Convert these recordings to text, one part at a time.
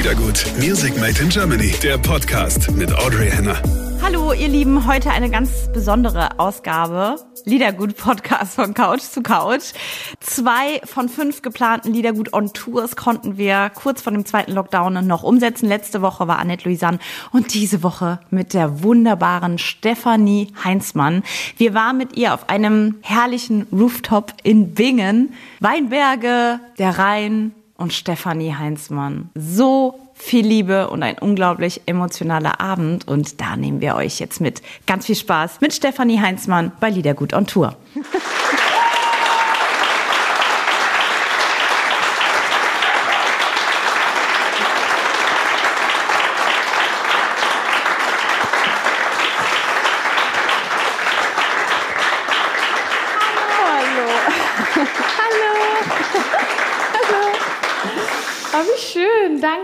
Liedergut, Music Made in Germany, der Podcast mit Audrey Henner. Hallo, ihr Lieben, heute eine ganz besondere Ausgabe. Liedergut Podcast von Couch zu Couch. Zwei von fünf geplanten Liedergut on Tours konnten wir kurz vor dem zweiten Lockdown noch umsetzen. Letzte Woche war Annette Louisanne und diese Woche mit der wunderbaren Stefanie Heinzmann. Wir waren mit ihr auf einem herrlichen Rooftop in Bingen. Weinberge, der Rhein und Stefanie Heinzmann. So viel Liebe und ein unglaublich emotionaler Abend. Und da nehmen wir euch jetzt mit. Ganz viel Spaß mit Stefanie Heinzmann bei Liedergut on Tour.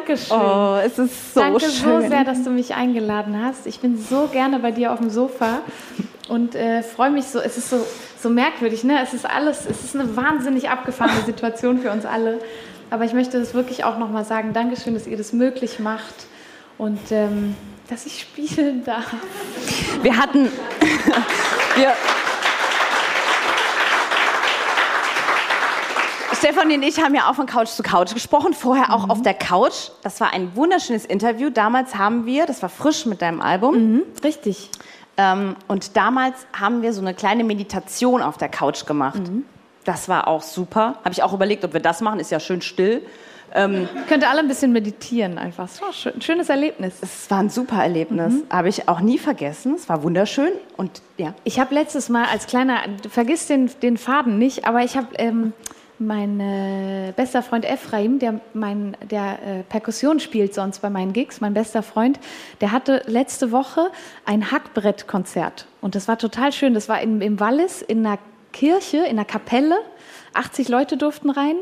Dankeschön. Oh, es ist so Danke schön. so sehr, dass du mich eingeladen hast. Ich bin so gerne bei dir auf dem Sofa und äh, freue mich so. Es ist so, so merkwürdig, ne? Es ist alles, es ist eine wahnsinnig abgefahrene Situation für uns alle. Aber ich möchte das wirklich auch nochmal sagen. Dankeschön, dass ihr das möglich macht und ähm, dass ich spielen darf. Wir hatten, wir, Stefanie und ich haben ja auch von Couch zu Couch gesprochen, vorher auch mhm. auf der Couch. Das war ein wunderschönes Interview. Damals haben wir, das war frisch mit deinem Album. Mhm, richtig. Ähm, und damals haben wir so eine kleine Meditation auf der Couch gemacht. Mhm. Das war auch super. Habe ich auch überlegt, ob wir das machen. Ist ja schön still. Ähm, Könnte alle ein bisschen meditieren einfach. Es war ein schönes Erlebnis. Es war ein super Erlebnis. Mhm. Habe ich auch nie vergessen. Es war wunderschön. Und ja. Ich habe letztes Mal als kleiner, vergiss den, den Faden nicht, aber ich habe ähm, mein äh, bester Freund Ephraim, der, mein, der äh, Perkussion spielt sonst bei meinen Gigs, mein bester Freund, der hatte letzte Woche ein Hackbrettkonzert. Und das war total schön. Das war in, im Wallis in einer Kirche, in einer Kapelle. 80 Leute durften rein,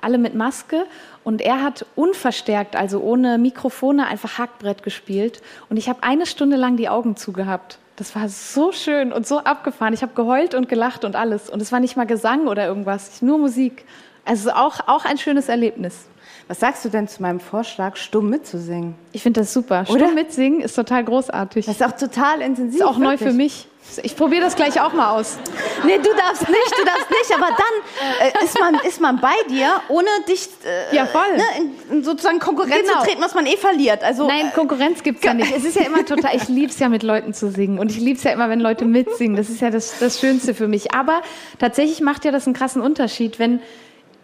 alle mit Maske. Und er hat unverstärkt, also ohne Mikrofone, einfach Hackbrett gespielt. Und ich habe eine Stunde lang die Augen zugehabt. Das war so schön und so abgefahren. Ich habe geheult und gelacht und alles. Und es war nicht mal Gesang oder irgendwas, nur Musik. Also auch, auch ein schönes Erlebnis. Was sagst du denn zu meinem Vorschlag, stumm mitzusingen? Ich finde das super. Oder? Stumm mitsingen ist total großartig. Das ist auch total intensiv. Ist auch wirklich. neu für mich. Ich probiere das gleich auch mal aus. Nee, du darfst nicht, du darfst nicht, aber dann äh, ist, man, ist man bei dir, ohne dich äh, ja, voll. Ne, in, in sozusagen Konkurrenz genau. zu treten, was man eh verliert. Also, Nein, Konkurrenz gibt es ja nicht. Es ist ja immer total, ich liebe es ja mit Leuten zu singen und ich liebe es ja immer, wenn Leute mitsingen. Das ist ja das, das Schönste für mich. Aber tatsächlich macht ja das einen krassen Unterschied, wenn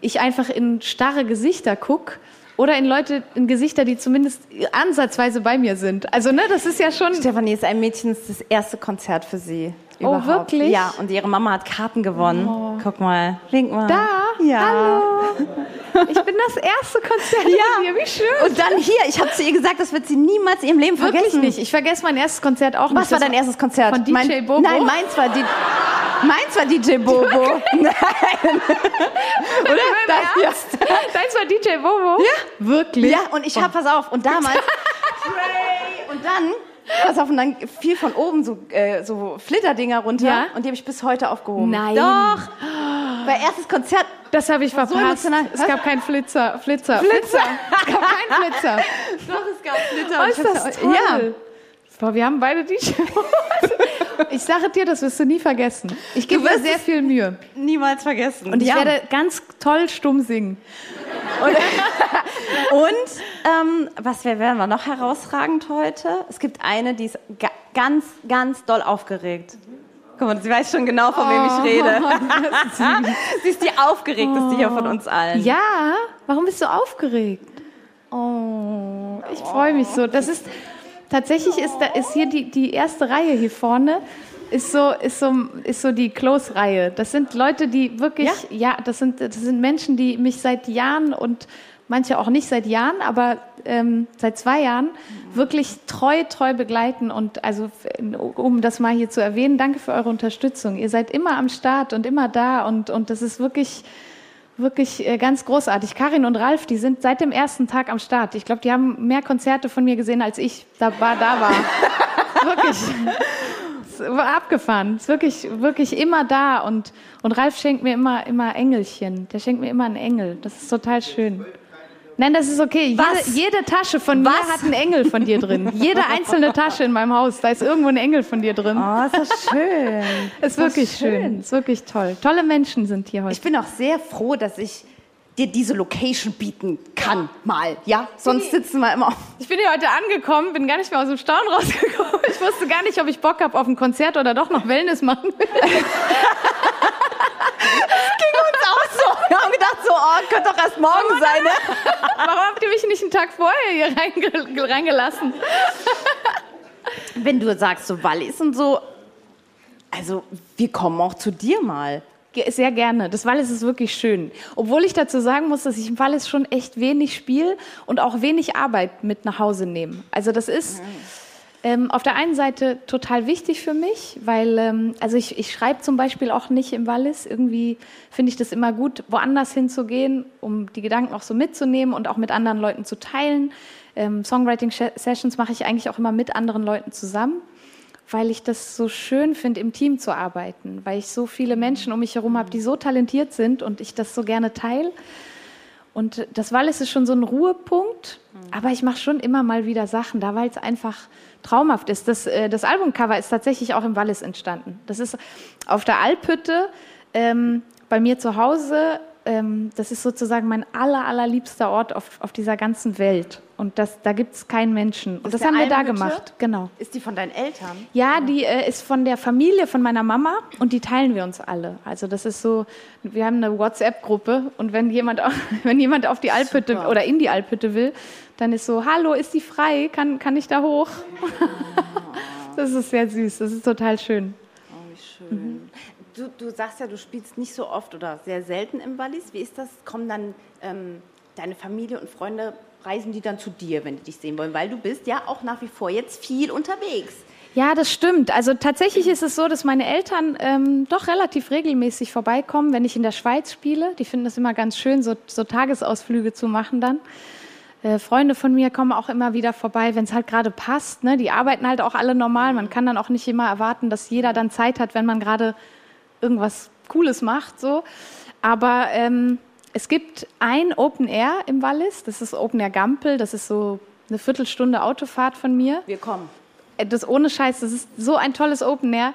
ich einfach in starre Gesichter gucke oder in Leute, in Gesichter, die zumindest ansatzweise bei mir sind. Also, ne, das ist ja schon. Stefanie ist ein Mädchen, das ist das erste Konzert für sie. Oh, überhaupt. Oh, wirklich? Ja, und ihre Mama hat Karten gewonnen. Oh. Guck mal, link mal. Da? Ja. Hallo. Ich bin das erste Konzert ja. hier, wie schön. Und dann hier, ich habe zu ihr gesagt, das wird sie niemals in ihrem Leben Wirklich vergessen. nicht. Ich vergesse mein erstes Konzert auch Was nicht. Was war dein erstes Konzert? Von DJ mein, Bobo? Nein, meins war die... Meins war DJ Bobo. Nein. Oder? Das, ja. Deins war DJ Bobo? Ja. Wirklich? Ja, und ich habe, pass auf, und damals... und dann Pass auf, und dann fiel von oben so, äh, so Flitterdinger runter ja? und die habe ich bis heute aufgehoben. Nein. Doch. Bei erstes Konzert. Das habe ich verpasst. So es gab keinen Flitzer. Flitzer. Flitzer. es gab keinen Flitzer. Doch, es gab Flitzer. Oh, ist das toll. Ja. Boah, wir haben beide DJ. ich sage dir, das wirst du nie vergessen. Ich gebe mir sehr viel Mühe. Niemals vergessen. Und ich ja. werde ganz toll stumm singen. Und, und ähm, was werden wir noch herausragend heute? Es gibt eine, die ist ga ganz, ganz doll aufgeregt. Guck mal, sie weiß schon genau, von wem ich oh. rede. sie ist die aufgeregteste hier von uns allen. Ja, warum bist du aufgeregt? Oh, ich freue mich so. Das ist tatsächlich ist da ist hier die, die erste Reihe hier vorne ist so, ist so, ist so die Close-Reihe. Das sind Leute, die wirklich, ja, ja das, sind, das sind Menschen, die mich seit Jahren und manche auch nicht seit Jahren, aber ähm, seit zwei Jahren wirklich treu, treu begleiten. Und also, um das mal hier zu erwähnen, danke für eure Unterstützung. Ihr seid immer am Start und immer da und, und das ist wirklich, wirklich äh, ganz großartig. Karin und Ralf, die sind seit dem ersten Tag am Start. Ich glaube, die haben mehr Konzerte von mir gesehen, als ich da war. Da war. wirklich abgefahren. Ist wirklich, wirklich immer da. Und, und Ralf schenkt mir immer, immer Engelchen. Der schenkt mir immer einen Engel. Das ist total schön. Nein, das ist okay. Jede, Was? jede Tasche von Was? mir hat einen Engel von dir drin. Jede einzelne Tasche in meinem Haus, da ist irgendwo ein Engel von dir drin. Oh, ist das schön. ist wirklich schön. Ist wirklich toll. Tolle Menschen sind hier heute. Ich bin auch sehr froh, dass ich dir diese Location bieten kann, mal. Ja, sonst sitzen wir immer. Ich bin hier heute angekommen, bin gar nicht mehr aus dem Staunen rausgekommen. Ich wusste gar nicht, ob ich Bock habe auf ein Konzert oder doch noch Wellness machen will. auch so. Wir haben gedacht, so, oh, könnte doch erst morgen sein, ne? Warum habt ihr mich nicht einen Tag vorher hier reinge reingelassen? Wenn du sagst, so Wallis und so, also wir kommen auch zu dir mal. Sehr gerne. Das Wallis ist wirklich schön. Obwohl ich dazu sagen muss, dass ich im Wallis schon echt wenig spiele und auch wenig Arbeit mit nach Hause nehme. Also das ist ähm, auf der einen Seite total wichtig für mich, weil ähm, also ich, ich schreibe zum Beispiel auch nicht im Wallis. Irgendwie finde ich das immer gut, woanders hinzugehen, um die Gedanken auch so mitzunehmen und auch mit anderen Leuten zu teilen. Ähm, Songwriting-Sessions mache ich eigentlich auch immer mit anderen Leuten zusammen weil ich das so schön finde, im Team zu arbeiten, weil ich so viele Menschen um mich herum habe, die so talentiert sind und ich das so gerne teile. Und das Wallis ist schon so ein Ruhepunkt, aber ich mache schon immer mal wieder Sachen da, weil es einfach traumhaft ist. Das, äh, das Albumcover ist tatsächlich auch im Wallis entstanden. Das ist auf der Alphütte ähm, bei mir zu Hause. Ähm, das ist sozusagen mein aller, allerliebster Ort auf, auf dieser ganzen Welt. Und das, da gibt es keinen Menschen. Und das der haben wir da gemacht. Genau. Ist die von deinen Eltern? Ja, die äh, ist von der Familie von meiner Mama und die teilen wir uns alle. Also das ist so, wir haben eine WhatsApp-Gruppe und wenn jemand, auf, wenn jemand auf die Alphütte Super. oder in die Alphütte will, dann ist so, hallo, ist die frei? Kann, kann ich da hoch? das ist sehr süß, das ist total schön. Oh, wie schön. Du, du sagst ja, du spielst nicht so oft oder sehr selten im Wallis. Wie ist das? Kommen dann ähm, deine Familie und Freunde, reisen die dann zu dir, wenn die dich sehen wollen? Weil du bist ja auch nach wie vor jetzt viel unterwegs. Ja, das stimmt. Also tatsächlich ist es so, dass meine Eltern ähm, doch relativ regelmäßig vorbeikommen, wenn ich in der Schweiz spiele. Die finden es immer ganz schön, so, so Tagesausflüge zu machen dann. Äh, Freunde von mir kommen auch immer wieder vorbei, wenn es halt gerade passt. Ne? Die arbeiten halt auch alle normal. Man kann dann auch nicht immer erwarten, dass jeder dann Zeit hat, wenn man gerade irgendwas Cooles macht. So. Aber ähm, es gibt ein Open Air im Wallis. Das ist Open Air Gampel. Das ist so eine Viertelstunde Autofahrt von mir Wir kommen. Äh, das ohne Scheiß, das ist so ein tolles Open Air,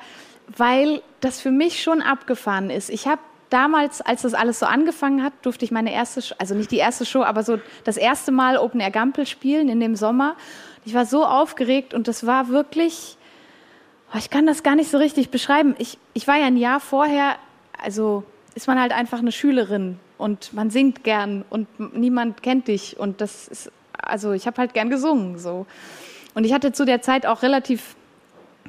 weil das für mich schon abgefahren ist. Ich habe damals, als das alles so angefangen hat, durfte ich meine erste, also nicht die erste Show, aber so das erste Mal Open Air Gampel spielen in dem Sommer. Ich war so aufgeregt und das war wirklich, ich kann das gar nicht so richtig beschreiben. Ich, ich war ja ein Jahr vorher, also ist man halt einfach eine Schülerin und man singt gern und niemand kennt dich und das ist, also ich habe halt gern gesungen so. Und ich hatte zu der Zeit auch relativ,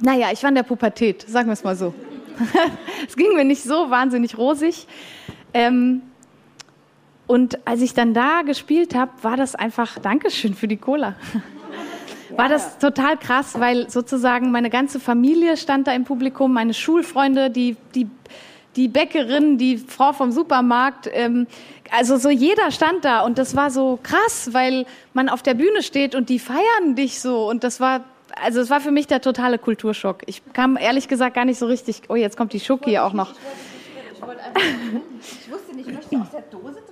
naja, ich war in der Pubertät, sagen wir es mal so. es ging mir nicht so wahnsinnig rosig. Ähm, und als ich dann da gespielt habe, war das einfach, Dankeschön für die Cola. War das total krass, weil sozusagen meine ganze Familie stand da im Publikum, meine Schulfreunde, die, die, die Bäckerin, die Frau vom Supermarkt, ähm, also so jeder stand da und das war so krass, weil man auf der Bühne steht und die feiern dich so und das war, also es war für mich der totale Kulturschock. Ich kam ehrlich gesagt gar nicht so richtig, oh jetzt kommt die Schoki auch noch. Ich wusste nicht, möchtest du aus der Dose?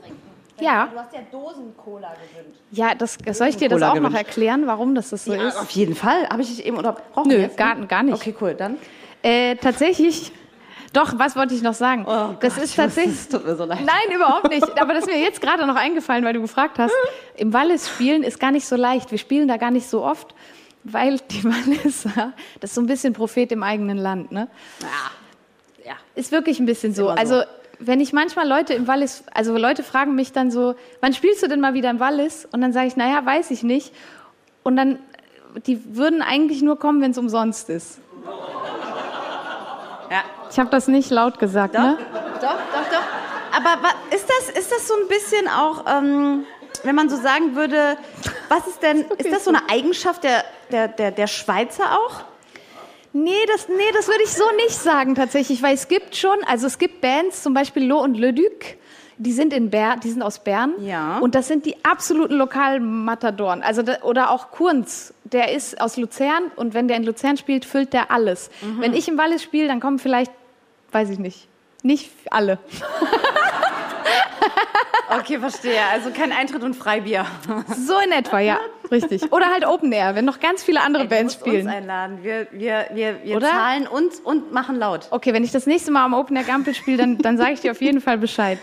Ja. Du hast ja Dosen-Cola gewünscht. Ja, das, soll ich dir das auch noch gewünscht. erklären, warum das, das so Ja, ist? auf jeden Fall. Habe ich dich eben unterbrochen? Nö, jetzt, gar, gar nicht. Okay, cool. Dann. Äh, tatsächlich, doch, was wollte ich noch sagen? das ist tatsächlich. Es tut mir so leid. Nein, überhaupt nicht. Aber das ist mir jetzt gerade noch eingefallen, weil du gefragt hast. Im Wallis spielen ist gar nicht so leicht. Wir spielen da gar nicht so oft, weil die Walliser, das ist so ein bisschen Prophet im eigenen Land, ne? Ja. Ist wirklich ein bisschen so. so. Also, wenn ich manchmal Leute im Wallis, also Leute fragen mich dann so, wann spielst du denn mal wieder im Wallis? Und dann sage ich, naja, weiß ich nicht. Und dann, die würden eigentlich nur kommen, wenn es umsonst ist. Ja. Ich habe das nicht laut gesagt, ne? Doch, doch, doch. Aber ist das, ist das so ein bisschen auch, ähm, wenn man so sagen würde, was ist denn, ist das so eine Eigenschaft der, der, der, der Schweizer auch? Nee, das, nee, das würde ich so nicht sagen tatsächlich, weil es gibt schon, also es gibt Bands, zum Beispiel Lo und Le Duc, die sind in Bern, die sind aus Bern. Ja. Und das sind die absoluten Lokalmatadoren. Also da, oder auch Kunz, der ist aus Luzern und wenn der in Luzern spielt, füllt der alles. Wenn ich im Wallis spiele, dann kommen vielleicht, weiß ich nicht, nicht alle. Okay, verstehe. Also kein Eintritt und Freibier. So in etwa, ja, richtig. Oder halt Open Air, wenn noch ganz viele andere Ey, Bands musst uns spielen. einladen. Wir, wir, wir, wir Oder? zahlen uns und machen laut. Okay, wenn ich das nächste Mal am Open Air Gampel spiele, dann, dann sage ich dir auf jeden Fall Bescheid.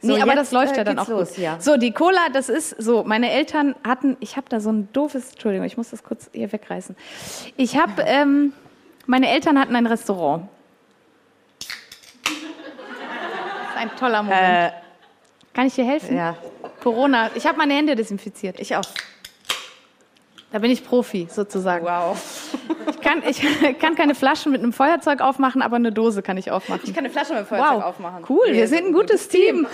So, Nee, aber jetzt, das läuft äh, ja dann auch los, gut. ja. So, die Cola, das ist so, meine Eltern hatten, ich habe da so ein doofes, Entschuldigung, ich muss das kurz hier wegreißen. Ich habe, ähm, meine Eltern hatten ein Restaurant. Das ist ein toller Moment. Kann ich dir helfen? Ja, Corona, ich habe meine Hände desinfiziert. ich auch. Da bin ich Profi, sozusagen. Wow. Ich kann, ich kann keine Flaschen mit einem Feuerzeug aufmachen, aber eine Dose kann ich aufmachen. Ich kann eine Flasche mit Feuerzeug Wow, aufmachen. cool, wir sind ein gutes Team.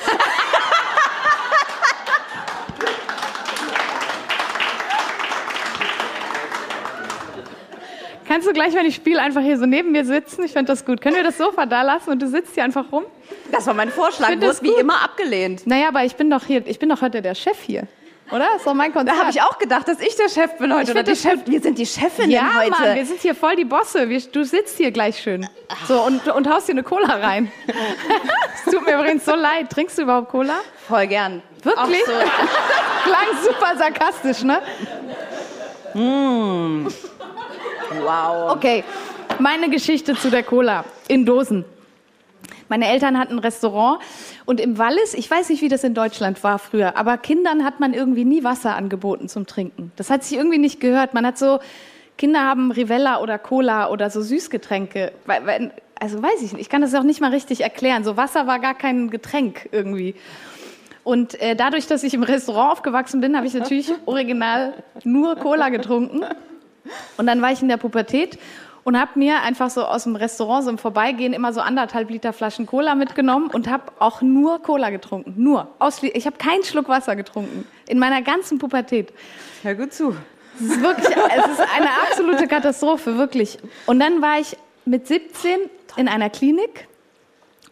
Kannst du gleich, wenn ich spiele, einfach hier so neben mir sitzen? Ich finde das gut. Können wir das Sofa da lassen und du sitzt hier einfach rum? Das war mein Vorschlag. Wurde das wie immer abgelehnt. Naja, aber ich bin doch hier, ich bin doch heute der Chef hier. Oder? Das ist doch mein Konzert. Da habe ich auch gedacht, dass ich der Chef bin heute. Ich oder die Chef. Wir sind die Chefin Ja, heute. Mann, wir sind hier voll die Bosse. Wir, du sitzt hier gleich schön. So, und, und haust dir eine Cola rein. Es tut mir übrigens so leid. Trinkst du überhaupt Cola? Voll gern. Wirklich? So. Klang super sarkastisch, ne? Wow. Okay, meine Geschichte zu der Cola in Dosen. Meine Eltern hatten ein Restaurant und im Wallis, ich weiß nicht, wie das in Deutschland war früher, aber Kindern hat man irgendwie nie Wasser angeboten zum Trinken. Das hat sich irgendwie nicht gehört. Man hat so, Kinder haben Rivella oder Cola oder so Süßgetränke. Also weiß ich nicht, ich kann das auch nicht mal richtig erklären. So Wasser war gar kein Getränk irgendwie. Und äh, dadurch, dass ich im Restaurant aufgewachsen bin, habe ich natürlich original nur Cola getrunken. Und dann war ich in der Pubertät und habe mir einfach so aus dem Restaurant so im Vorbeigehen immer so anderthalb Liter Flaschen Cola mitgenommen und habe auch nur Cola getrunken. Nur. Ich habe keinen Schluck Wasser getrunken. In meiner ganzen Pubertät. Hör gut zu. Es ist wirklich, es ist eine absolute Katastrophe, wirklich. Und dann war ich mit 17 in einer Klinik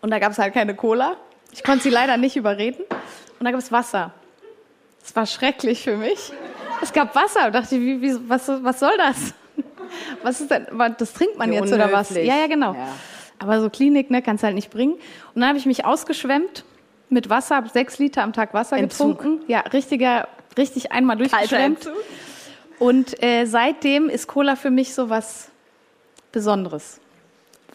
und da gab es halt keine Cola. Ich konnte sie leider nicht überreden. Und da gab es Wasser. Es war schrecklich für mich. Es gab Wasser. Und dachte ich, wie, wie, was, was soll das? Was ist denn, das trinkt man Wie jetzt oder was? unhöflich. Ja, ja, genau. Ja. Aber so Klinik, ne, kannst halt nicht bringen. Und dann habe ich mich ausgeschwemmt mit Wasser, habe sechs Liter am Tag Wasser Entzug. getrunken. Ja, richtiger, richtig einmal durchgeschwemmt. Und äh, seitdem ist Cola für mich so was Besonderes.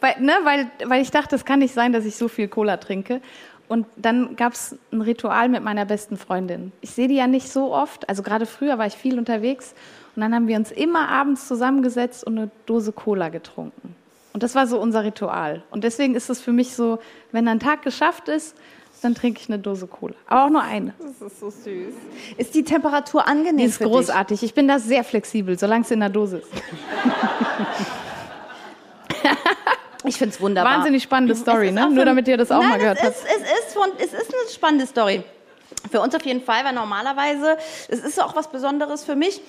Weil, ne, weil, weil ich dachte, es kann nicht sein, dass ich so viel Cola trinke. Und dann gab es ein Ritual mit meiner besten Freundin. Ich sehe die ja nicht so oft. Also gerade früher war ich viel unterwegs. Und dann haben wir uns immer abends zusammengesetzt und eine Dose Cola getrunken. Und das war so unser Ritual. Und deswegen ist es für mich so, wenn ein Tag geschafft ist, dann trinke ich eine Dose Cola. Aber auch nur eine. Das ist so süß. Ist die Temperatur angenehm Die ist für großartig. Ich bin da sehr flexibel, solange es in der Dose ist. Ich finde es wunderbar. Wahnsinnig spannende Story, ne? Nur damit ihr das auch Nein, mal gehört es habt. ist, es, ist von, es ist eine spannende Story. Für uns auf jeden Fall, weil normalerweise, es ist auch was Besonderes für mich,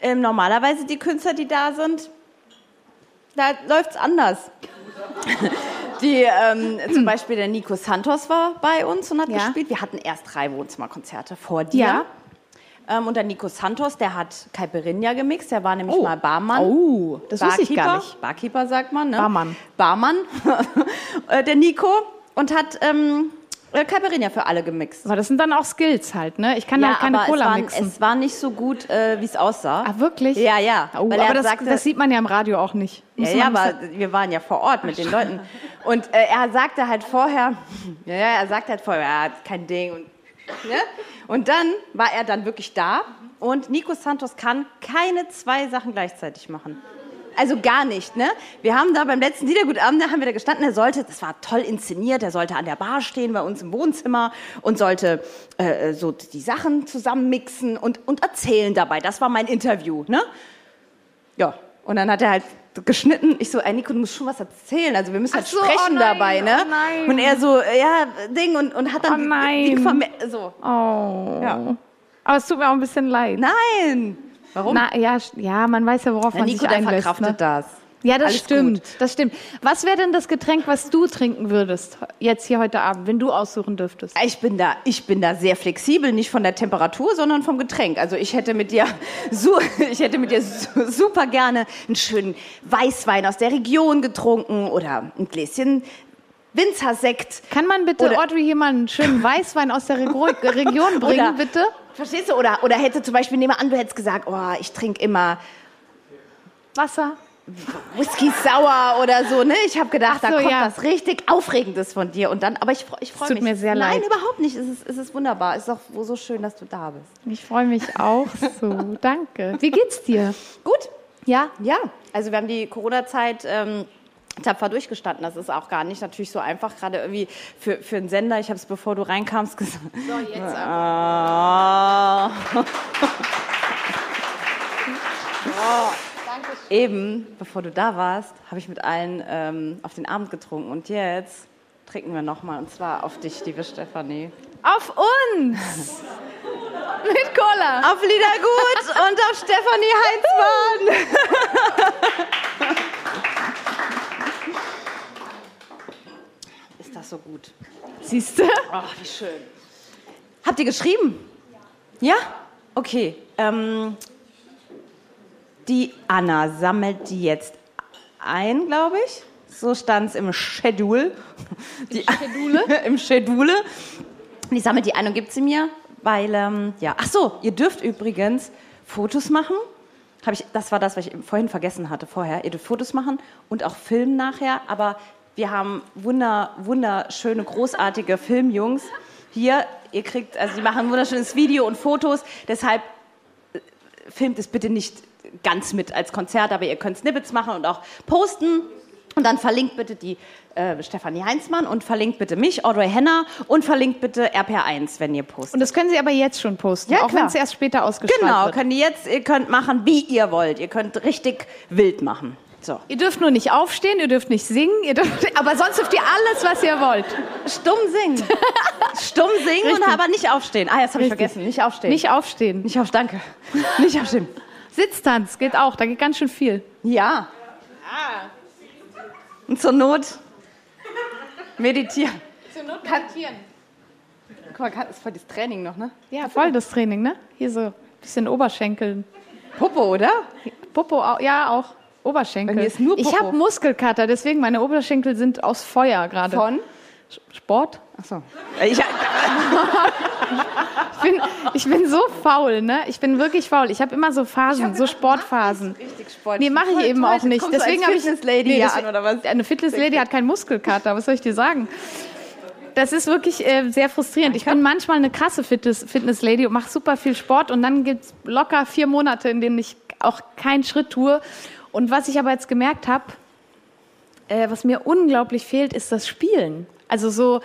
ähm, normalerweise die Künstler, die da sind, da läuft es anders. Die, ähm, zum Beispiel der Nico Santos war bei uns und hat Ja. gespielt. Wir hatten erst drei Wohnzimmerkonzerte vor dir. Ja. Ähm, und der Nico Santos, der hat Caipirinha gemixt. Der war nämlich mal Barmann. Oh, das wusste ich gar nicht. Barkeeper sagt man, ne? Barmann. Barmann. Äh, der Nico. Und hat ähm, äh, Caipirinha für alle gemixt. Aber das sind dann auch Skills halt, ne? Ich kann halt keine aber Cola es war, mixen. es war nicht so gut, äh, wie es aussah. ah, wirklich? Ja, ja. Oh, er aber das, sagte- das sieht man ja im Radio auch nicht. Ja, Muss ja, aber wir waren ja vor Ort mit den Leuten. Und äh, er sagte halt vorher, ja, ja, er sagte halt vorher, ja, kein Ding. Und, ne? und dann war er dann wirklich da. Und Nico Santos kann keine zwei Sachen gleichzeitig machen. Also gar nicht, ne? Wir haben da beim letzten Liedergutabend, da haben wir da gestanden, er sollte, das war toll inszeniert, er sollte an der Bar stehen bei uns im Wohnzimmer und sollte äh, so die Sachen zusammenmixen und, und erzählen dabei. Das war mein Interview, ne? Ja, und dann hat er halt geschnitten. Ich so, ey Nico, du musst schon was erzählen. Also wir müssen halt so, sprechen oh nein, dabei, ne? oh nein. Und er so, ja, Ding und, und hat dann Oh die- nein. Die verme- so. Oh. Ja. Aber es tut mir auch ein bisschen leid. Nein. Warum? Na, ja, ja, man weiß ja, worauf Der man Nico, sich der einlässt. verkraftet Ne? das. Ja, das Alles stimmt. gut. Das stimmt. Was wäre denn das Getränk, was du trinken würdest jetzt hier heute Abend, wenn du aussuchen dürftest? Ich bin da, ich bin da sehr flexibel, nicht von der Temperatur, sondern vom Getränk. Also ich hätte mit dir, su ich hätte mit dir su super gerne einen schönen Weißwein aus der Region getrunken oder ein Gläschen Winzersekt. Kann man bitte Oder- Audrey hier mal einen schönen Weißwein aus der Rego- Region bringen, Oder- bitte? Verstehst du? Oder, oder hätte zum Beispiel, nehmen wir an, du hättest gesagt, oh, ich trinke immer Wasser. Whisky sauer oder so, ne? Ich habe gedacht, Ach so, da kommt ja. was richtig Aufregendes von dir. Und dann, aber ich, freu- ich freue tut mich. mir sehr Nein, leid. überhaupt nicht. Es ist, es ist wunderbar. Es ist auch so schön, dass du da bist. Ich freue mich auch so. Danke. Wie geht's dir? Gut. Ja? Ja, also wir haben die Corona-Zeit ähm, tapfer durchgestanden. Das ist auch gar nicht natürlich so einfach, gerade irgendwie für, für einen Sender. Ich habe es, bevor du reinkamst, gesagt. So, jetzt aber. Eben, bevor du da warst, habe ich mit allen ähm, auf den Abend getrunken. Und jetzt trinken wir nochmal. Und zwar auf dich, liebe Stefanie. Auf uns! Mit Cola. Auf Liedergut und auf Stefanie Heinzmann. Ist das so gut? Siehst du? Ach, wie schön. Habt ihr geschrieben? Ja? Okay. Ähm, die Anna sammelt die jetzt ein, glaube ich. So stand es im Schedule. Die, Schedule? Im Schedule. Die sammelt die ein und gibt sie mir, weil, ähm, ja. Ach so, ihr dürft übrigens Fotos machen. Hab ich, das war das, was ich vorhin vergessen hatte vorher. Ihr dürft Fotos machen und auch filmen nachher. Aber wir haben wunder, wunderschöne, großartige Filmjungs hier. Ihr kriegt, also die machen ein wunderschönes Video und Fotos. Deshalb äh, filmt es bitte nicht ganz mit als Konzert, aber ihr könnt Snippets machen und auch posten. Und dann verlinkt bitte die äh, Stefanie Heinzmann und verlinkt bitte mich, Audrey Henner und verlinkt bitte RPR1, wenn ihr postet. Und das können Sie aber jetzt schon posten, Ja, auch wenn es erst später ausgestrahlt Genau, wird. könnt ihr jetzt, ihr könnt machen, wie ihr wollt. Ihr könnt richtig wild machen. So. Ihr dürft nur nicht aufstehen, ihr dürft nicht singen, ihr dürft, aber sonst dürft ihr alles, was ihr wollt. Stumm singen. Stumm singen und aber nicht aufstehen. Ah, jetzt habe ich vergessen. Nicht aufstehen. Nicht aufstehen. nicht auf, danke. Nicht aufstehen. Sitztanz geht auch, da geht ganz schön viel. Ja. Und zur Not meditieren. Zur Not meditieren. Guck mal, das ist voll das Training noch, ne? Ja, voll das Training, ne? Hier so ein bisschen Oberschenkeln. Popo, oder? Popo, ja, auch Oberschenkel. Bei mir ist nur Ich Popo. habe Muskelkater, deswegen meine Oberschenkel sind aus Feuer gerade. Von? Sport? Achso. Ich, Ich bin, ich bin so faul, ne? Ich bin wirklich faul. Ich habe immer so Phasen, so Sportphasen. richtig Sport. Nee, mache ich eben auch nicht. Deswegen habe ich Nee, hier deswegen- an, oder was? Eine Fitnesslady hat keinen Muskelkater. Was soll ich dir sagen? Das ist wirklich äh, sehr frustrierend. Ich bin manchmal eine krasse Fitness, Fitnesslady und mache super viel Sport und dann gibt es locker vier Monate, in denen ich auch keinen Schritt tue. Und was ich aber jetzt gemerkt habe, äh, was mir unglaublich fehlt, ist das Spielen. Also so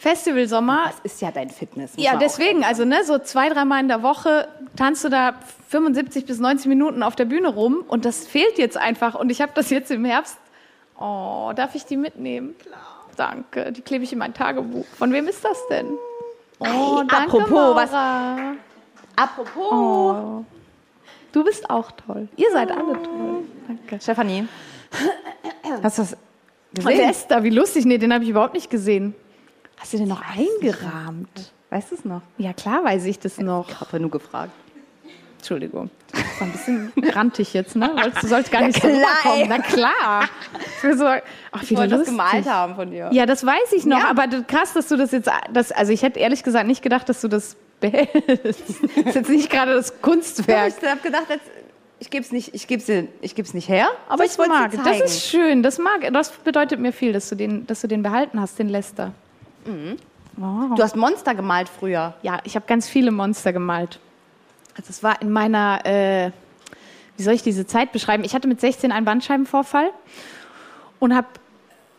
Festivalsommer, Das ist ja dein Fitness. ja, deswegen, also ne, so zwei, dreimal in der Woche tanzt du da 75 bis 90 Minuten auf der Bühne rum und das fehlt jetzt einfach. Und ich habe das jetzt im Herbst. Oh, darf ich die mitnehmen? Klar. Danke, die klebe ich in mein Tagebuch. Von wem ist das denn? Oh, Ei, danke, apropos, was- Maura. Apropos. Oh. Du bist auch toll. Ihr seid alle toll. Danke. Stefanie. Hast du das Und gesehen? Esther, wie lustig. Nee, den habe ich überhaupt nicht gesehen. Hast du den noch eingerahmt? Weißt du es noch? Ja, klar weiß ich das noch. Ich habe nur gefragt. Entschuldigung. Das war ein bisschen rantig jetzt, ne? Du sollst gar nicht so klar, rüberkommen. ey. Na klar. Ich so, ach, Ich wieder wollte das gemalt haben von dir. Ja, das weiß ich noch, Ja. aber krass, dass du das jetzt, das, also ich hätte ehrlich gesagt nicht gedacht, dass du das behältst. Das ist jetzt nicht gerade das Ja, Kunstwerk. ich habe gedacht, jetzt, ich gebe es nicht, ich geb's, dir- ich geb's nicht her, aber das ich wollte mag, es zeigen. das ist schön, das mag, das bedeutet mir viel, dass du den, dass du den behalten hast, den Lester. Du hast Monster gemalt früher. Ja, ich habe ganz viele Monster gemalt. Also es war in meiner, äh, wie soll ich diese Zeit beschreiben? Ich hatte mit 16 einen Bandscheibenvorfall und habe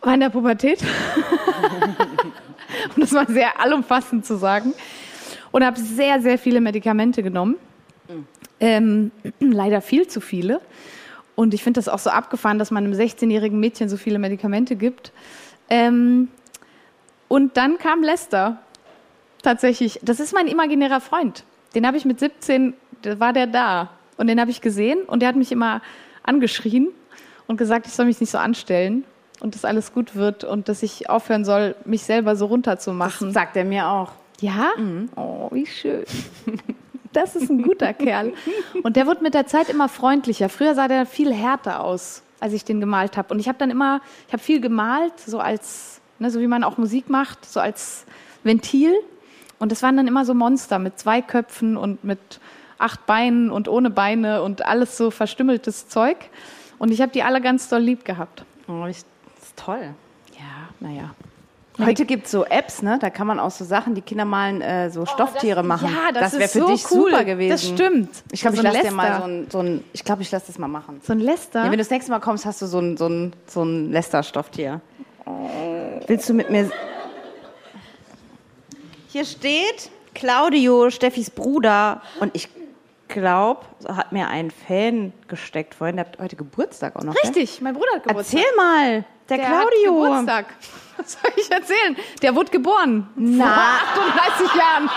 war in der Pubertät. und das war sehr allumfassend zu sagen. Und habe sehr, sehr viele Medikamente genommen. Ähm, leider viel zu viele. Und ich finde das auch so abgefahren, dass man einem 16-jährigen Mädchen so viele Medikamente gibt. Ähm, und dann kam Lester tatsächlich, das ist mein imaginärer Freund. Den habe ich mit 17, da war der da. Und den habe ich gesehen und der hat mich immer angeschrien und gesagt, ich soll mich nicht so anstellen und dass alles gut wird und dass ich aufhören soll, mich selber so runterzumachen. Sagt er mir auch. Ja? Oh, wie schön. Das ist ein guter Kerl. Und der wird mit der Zeit immer freundlicher. Früher sah der viel härter aus, als ich den gemalt habe. Und ich habe dann immer, ich habe viel gemalt, so als ne? so wie man auch Musik macht, so als Ventil. Und das waren dann immer so Monster mit zwei Köpfen und mit acht Beinen und ohne Beine und alles so verstümmeltes Zeug. Und ich habe die alle ganz doll lieb gehabt. Oh, ich, das ist toll. Ja, naja. Heute gibt es so Apps, ne? Da kann man auch so Sachen, die Kinder malen, äh, so Stofftiere machen. Ja, das, wäre ist für so dich cool. super gewesen. Das stimmt. Ich glaube, So ich lasse dir mal so ein, so ein ich glaube, ich lasse das mal machen. So ein Lester. Ja, wenn du das nächste Mal kommst, hast du so ein, so ein, so ein Lester-Stofftier. Willst du mit mir. Hier steht Claudio, Steffis Bruder. Und ich glaube, hat mir ein Fan gesteckt vorhin. Der hat heute Geburtstag auch noch. Richtig, mein Bruder hat Geburtstag. Erzähl mal. Der, Der hat Claudio. Geburtstag. Was soll ich erzählen? Der wurde geboren. Na. Vor 38 Jahren.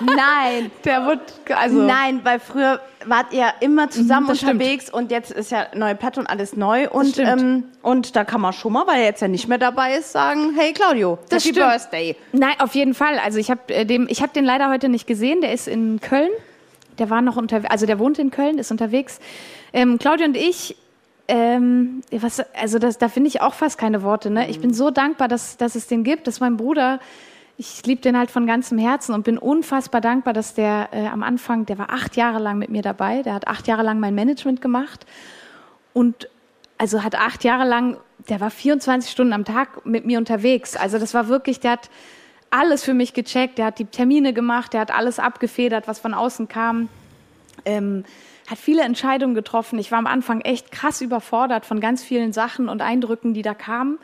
Nein. Der wurde, also. Nein, weil früher wart ihr immer zusammen das stimmt. unterwegs und jetzt ist ja neue Platte und alles neu. Und, stimmt. ähm, und da kann man schon mal, weil er jetzt ja nicht mehr dabei ist, sagen, hey Claudio, Das Happy stimmt. Birthday. Nein, auf jeden Fall. Also ich habe äh, dem, ich habe den leider heute nicht gesehen. Der ist in Köln. Der war noch unterwegs, also der wohnt in Köln, ist unterwegs. Ähm, Claudia und ich, ähm, was, also das, da finde ich auch fast keine Worte. Ne? Ich bin so dankbar, dass, dass es den gibt, dass mein Bruder, ich liebe den halt von ganzem Herzen und bin unfassbar dankbar, dass der äh, am Anfang, der war acht Jahre lang mit mir dabei, der hat acht Jahre lang mein Management gemacht und also hat acht Jahre lang, der war 24 Stunden am Tag mit mir unterwegs. Also das war wirklich, der hat alles für mich gecheckt, der hat die Termine gemacht, der hat alles abgefedert, was von außen kam. Ähm, hat viele Entscheidungen getroffen. Ich war am Anfang echt krass überfordert von ganz vielen Sachen und Eindrücken, die da kamen.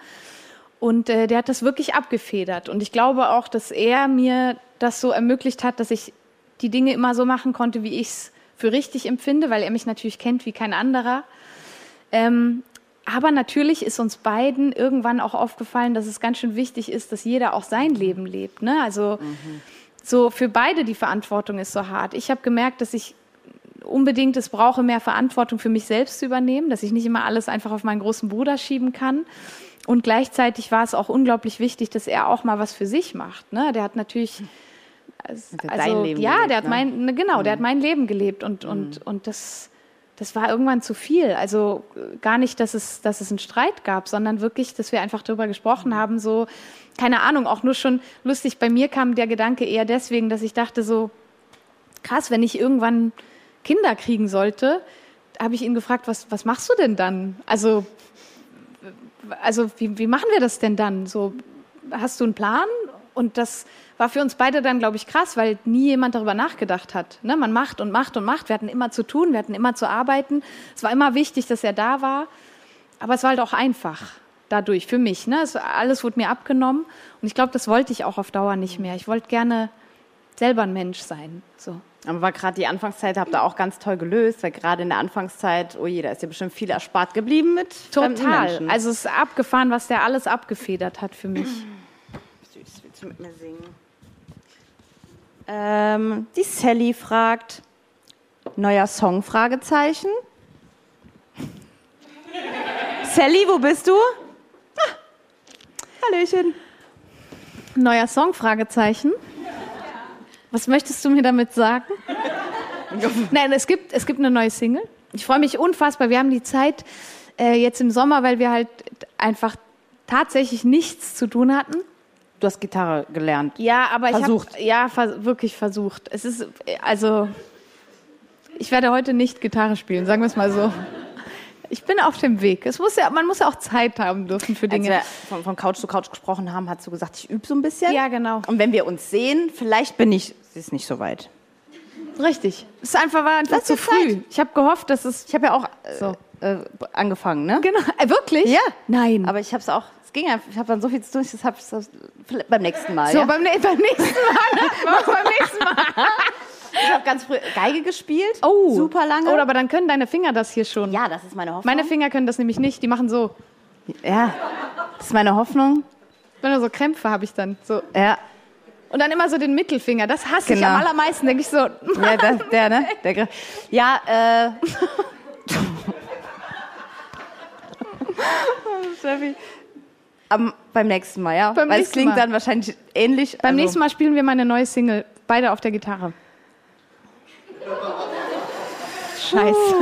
Und äh, der hat das wirklich abgefedert. Und ich glaube auch, dass er mir das so ermöglicht hat, dass ich die Dinge immer so machen konnte, wie ich es für richtig empfinde, weil er mich natürlich kennt wie kein anderer. Ähm, aber natürlich ist uns beiden irgendwann auch aufgefallen, dass es ganz schön wichtig ist, dass jeder auch sein Leben lebt. Ne? Also so für beide die Verantwortung ist so hart. Ich habe gemerkt, dass ich unbedingt es brauche, mehr Verantwortung für mich selbst zu übernehmen, dass ich nicht immer alles einfach auf meinen großen Bruder schieben kann. Und gleichzeitig war es auch unglaublich wichtig, dass er auch mal was für sich macht. Ne? Der hat natürlich, also, Hat Leben ja, gelebt, der hat ne? Mhm. mein, ne, genau, der hat mein Leben gelebt und und und das, das war irgendwann zu viel. Also gar nicht, dass es, dass es einen Streit gab, sondern wirklich, dass wir einfach darüber Mhm. gesprochen haben. So, keine Ahnung, auch nur schon lustig. Bei mir kam der Gedanke eher deswegen, dass ich dachte so, krass, wenn ich irgendwann Kinder kriegen sollte, habe ich ihn gefragt, was, was machst du denn dann? Also, also wie, wie machen wir das denn dann? So, hast du einen Plan? Und das war für uns beide dann, glaube ich, krass, weil nie jemand darüber nachgedacht hat. Ne? Man macht und macht und macht. Wir hatten immer zu tun, wir hatten immer zu arbeiten. Es war immer wichtig, dass er da war. Aber es war halt auch einfach dadurch für mich. Ne? Es, alles wurde mir abgenommen. Und ich glaube, das wollte ich auch auf Dauer nicht mehr. Ich wollte gerne selber ein Mensch sein. So. Aber war gerade die Anfangszeit, habt ihr auch ganz toll gelöst, weil gerade in der Anfangszeit, oh je, da ist ja bestimmt viel erspart geblieben mit Total. Also es ist abgefahren, was der alles abgefedert hat für mich. Süß, willst du mit mir singen? Ähm, die Sally fragt, neuer Song, Fragezeichen. Sally, wo bist du? Ah, Hallöchen. Neuer Song? Fragezeichen. Was möchtest du mir damit sagen? Nein, es gibt, es gibt eine neue Single. Ich freue mich unfassbar. Wir haben die Zeit äh, jetzt im Sommer, weil wir halt einfach tatsächlich nichts zu tun hatten. Du hast Gitarre gelernt. Ja, aber Versucht. ich habe ja vers wirklich versucht. Es ist also ich werde heute nicht Gitarre spielen, sagen wir es mal so. Ich bin auf dem Weg. Es muss ja, man muss ja auch Zeit haben dürfen für Als Dinge. wir von, von Couch zu Couch gesprochen haben, hast du gesagt, ich übe so ein bisschen. Ja, genau. Und wenn wir uns sehen, vielleicht bin ich, sie ist nicht so weit. Richtig. Es ist einfach, war einfach Lass zu früh. Zeit. Ich habe gehofft, dass es Ich habe ja auch äh, So. Äh, angefangen, ne? genau. Äh, wirklich? Ja. Nein. Aber ich habe es auch, es ging einfach, ich habe dann so viel zu tun, das habe ich vielleicht beim nächsten Mal. so ja? beim, beim nächsten Mal. Beim nächsten Mal. Ich habe ganz früh Geige gespielt. Oh. Super lange. Oh, aber dann können deine Finger das hier schon. ja, das ist meine Hoffnung. Meine Finger können das nämlich nicht. Die machen so. ja, das ist meine Hoffnung. Wenn so Krämpfe habe ich dann so. Ja, Und dann immer so den Mittelfinger. Das hasse ich Genau. am allermeisten. Denke ich so. ja der, der, ne? Der, ja, äh. Am, beim nächsten Mal, ja. Beim Weil es klingt Mal. dann wahrscheinlich ähnlich. Beim also, nächsten Mal spielen wir meine neue Single. Beide auf der Gitarre. Scheiße.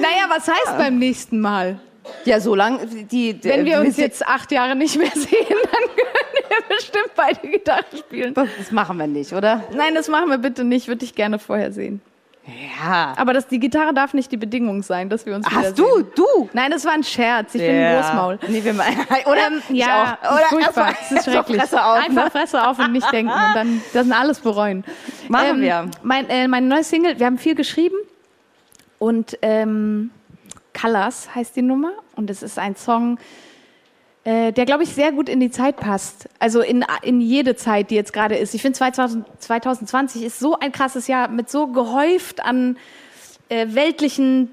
naja, was heißt beim nächsten Mal? Ja, so lange, die, Wenn wir uns jetzt acht Jahre nicht mehr sehen, dann können wir bestimmt beide Gitarre spielen. Das, das machen wir nicht, oder? Nein, das machen wir bitte nicht, würde ich gerne vorher sehen. Ja. Aber das, die Gitarre darf nicht die Bedingung sein, dass wir uns Hast du, du? Nein, das war ein Scherz. Ich bin ein Großmaul. Nee, wir meinen, oder? Ähm, Ich ja, auch. Oder erstmal- Das ist schrecklich. Fresse auf, Einfach ne? Fresse auf und nicht denken und dann das alles bereuen. Machen wir. Mein, äh, meine neue Single, wir haben viel geschrieben und ähm, Colors heißt die Nummer und es ist ein Song, äh, der, glaube ich, sehr gut in die Zeit passt. Also in, in jede Zeit, die jetzt gerade ist. Ich finde 2000 2020 ist so ein krasses Jahr mit so gehäuft an äh, weltlichen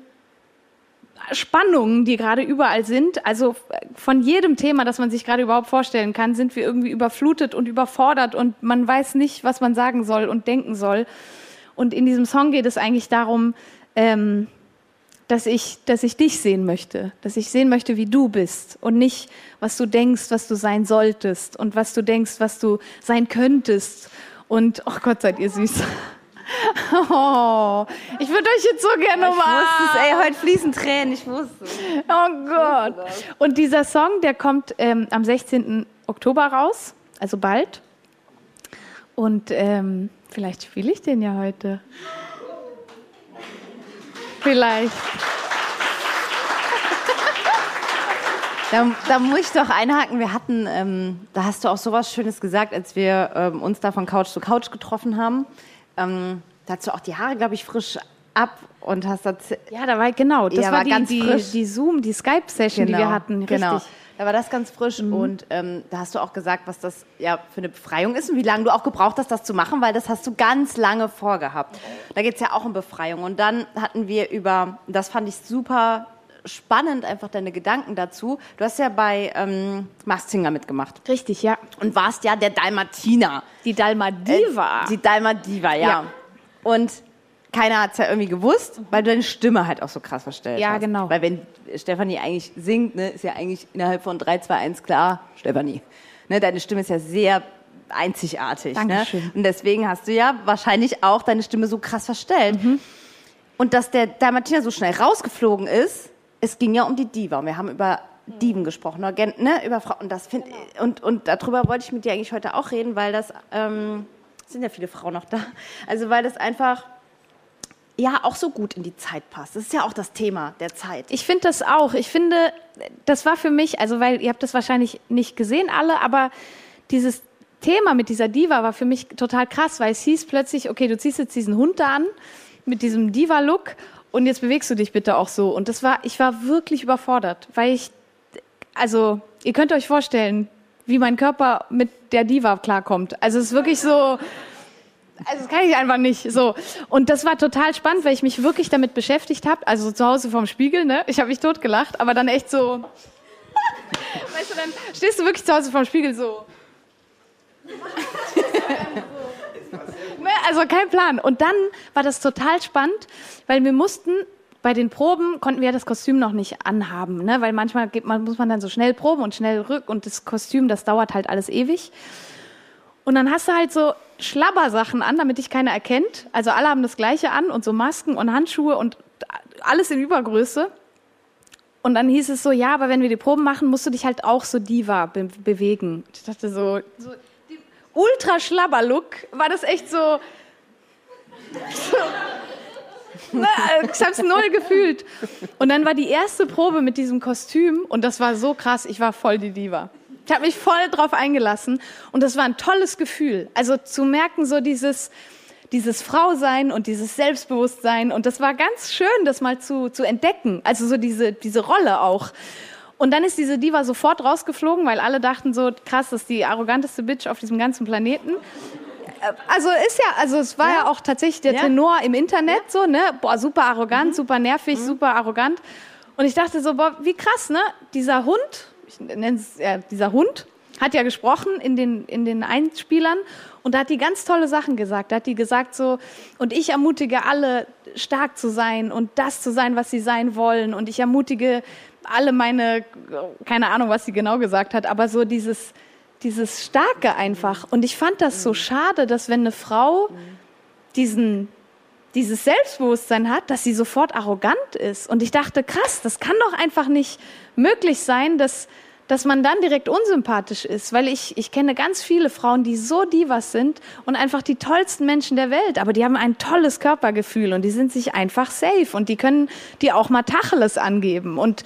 Spannungen, die gerade überall sind. Also von jedem Thema, das man sich gerade überhaupt vorstellen kann, sind wir irgendwie überflutet und überfordert und man weiß nicht, was man sagen soll und denken soll. Und in diesem Song geht es eigentlich darum, ähm, dass ich, dass ich dich sehen möchte, dass ich sehen möchte, wie du bist und nicht, was du denkst, was du sein solltest und was du denkst, was du sein könntest. Und, oh Gott, seid ihr süß. Oh, ich würde euch jetzt so gerne Ich wusste es, umarmen. ey, heute fließen Tränen, ich wusste. Oh Gott. Und dieser Song, der kommt ähm, am 16. Oktober raus, also bald. Und ähm, vielleicht spiele ich den ja heute. Vielleicht. Da, da muss ich doch einhaken. Wir hatten, ähm, da hast du auch sowas Schönes gesagt, als wir ähm, uns da von Couch zu Couch getroffen haben. Ähm, da hast du auch die Haare, glaube ich, frisch ab und hast das. Ja, da war genau. Das Ja, war, war die, ganz die, frisch. die Zoom, die Skype-Session, die wir hatten. Genau. Da war das ganz frisch und ähm, da hast du auch gesagt, was das ja für eine Befreiung ist und wie lange du auch gebraucht hast, das zu machen, weil das hast du ganz lange vorgehabt. Da geht es ja auch um Befreiung. Und dann hatten wir über, das fand ich super spannend, einfach deine Gedanken dazu. Du hast ja bei ähm, Singer mitgemacht Richtig, ja. und warst ja der Dalmatiner. Die Dalmadiva. Äh, Die Dalmadiva, ja. Ja. Und keiner hat es ja irgendwie gewusst, weil du deine Stimme halt auch so krass verstellt Ja, hast. genau. Weil wenn Stefanie eigentlich singt, ne, ist ja eigentlich innerhalb von 3, 2, 1 klar, Stefanie. Ne, deine Stimme ist ja sehr einzigartig. Ne? Dankeschön. Und deswegen hast du ja wahrscheinlich auch deine Stimme so krass verstellt. Mhm. Und dass der Dalmatiner so schnell rausgeflogen ist, es ging ja um die Diva. Und wir haben über Diven gesprochen, oder gen- ne, über Frauen. Und, das find, und, und darüber wollte ich mit dir eigentlich heute auch reden, weil das, ähm, sind ja viele Frauen noch da, also weil das einfach ja auch so gut in die Zeit passt. Das ist ja auch das Thema der Zeit. Ich finde das auch. Ich finde, das war für mich, also weil ihr habt das wahrscheinlich nicht gesehen alle, aber dieses Thema mit dieser Diva war für mich total krass, weil es hieß plötzlich, okay, du ziehst jetzt diesen Hund da an mit diesem Diva-Look und jetzt bewegst du dich bitte auch so. Und das war, ich war wirklich überfordert, weil ich, also ihr könnt euch vorstellen, wie mein Körper mit der Diva klarkommt. Also es ist wirklich so, also das kann ich einfach nicht. So. Und das war total spannend, weil ich mich wirklich damit beschäftigt habe. Also zu Hause vorm Spiegel, ne? Ich habe mich totgelacht, aber dann echt so. weißt du, dann stehst du wirklich zu Hause vorm Spiegel so. Ne, also kein Plan. Und dann war das total spannend, weil wir mussten bei den Proben konnten wir das Kostüm noch nicht anhaben, ne? weil manchmal geht man, muss man dann so schnell proben und schnell rück und das Kostüm, das dauert halt alles ewig. Und dann hast du halt so Schlabbersachen an, damit dich keiner erkennt. Also alle haben das Gleiche an und so Masken und Handschuhe und alles in Übergröße. Und dann hieß es so, ja, aber wenn wir die Proben machen, musst du dich halt auch so Diva be bewegen. Ich dachte so, so ultra Schlabber-Look war das echt so. Ne, ich hab's null gefühlt. Und dann war die erste Probe mit diesem Kostüm und das war so krass, ich war voll die Diva. Ich habe mich voll drauf eingelassen und das war ein tolles Gefühl. Also zu merken, so dieses, dieses Frausein und dieses Selbstbewusstsein und das war ganz schön, das mal zu, zu entdecken. Also so diese, diese Rolle auch. Und dann ist diese Diva sofort rausgeflogen, weil alle dachten so, krass, das ist die arroganteste Bitch auf diesem ganzen Planeten. Also ist ja, also es war ja, auch tatsächlich der Ja. Tenor im Internet so, ne? Boah, super arrogant, super nervig, super arrogant. Und ich dachte so, boah, wie krass, ne? Dieser Hund, ich nenne es ja, dieser Hund, hat ja gesprochen in den, in den Einspielern und da hat die ganz tolle Sachen gesagt. Da hat die gesagt so, und ich ermutige alle, stark zu sein und das zu sein, was sie sein wollen. Und ich ermutige alle meine, keine Ahnung, was sie genau gesagt hat, aber so dieses, dieses Starke einfach. Und ich fand das so schade, dass wenn eine Frau diesen, dieses Selbstbewusstsein hat, dass sie sofort arrogant ist. Und ich dachte, krass, das kann doch einfach nicht möglich sein, dass, dass man dann direkt unsympathisch ist. Weil ich, ich kenne ganz viele Frauen, die so divas sind und einfach die tollsten Menschen der Welt. Aber die haben ein tolles Körpergefühl und die sind sich einfach safe und die können dir auch mal Tacheles angeben. Und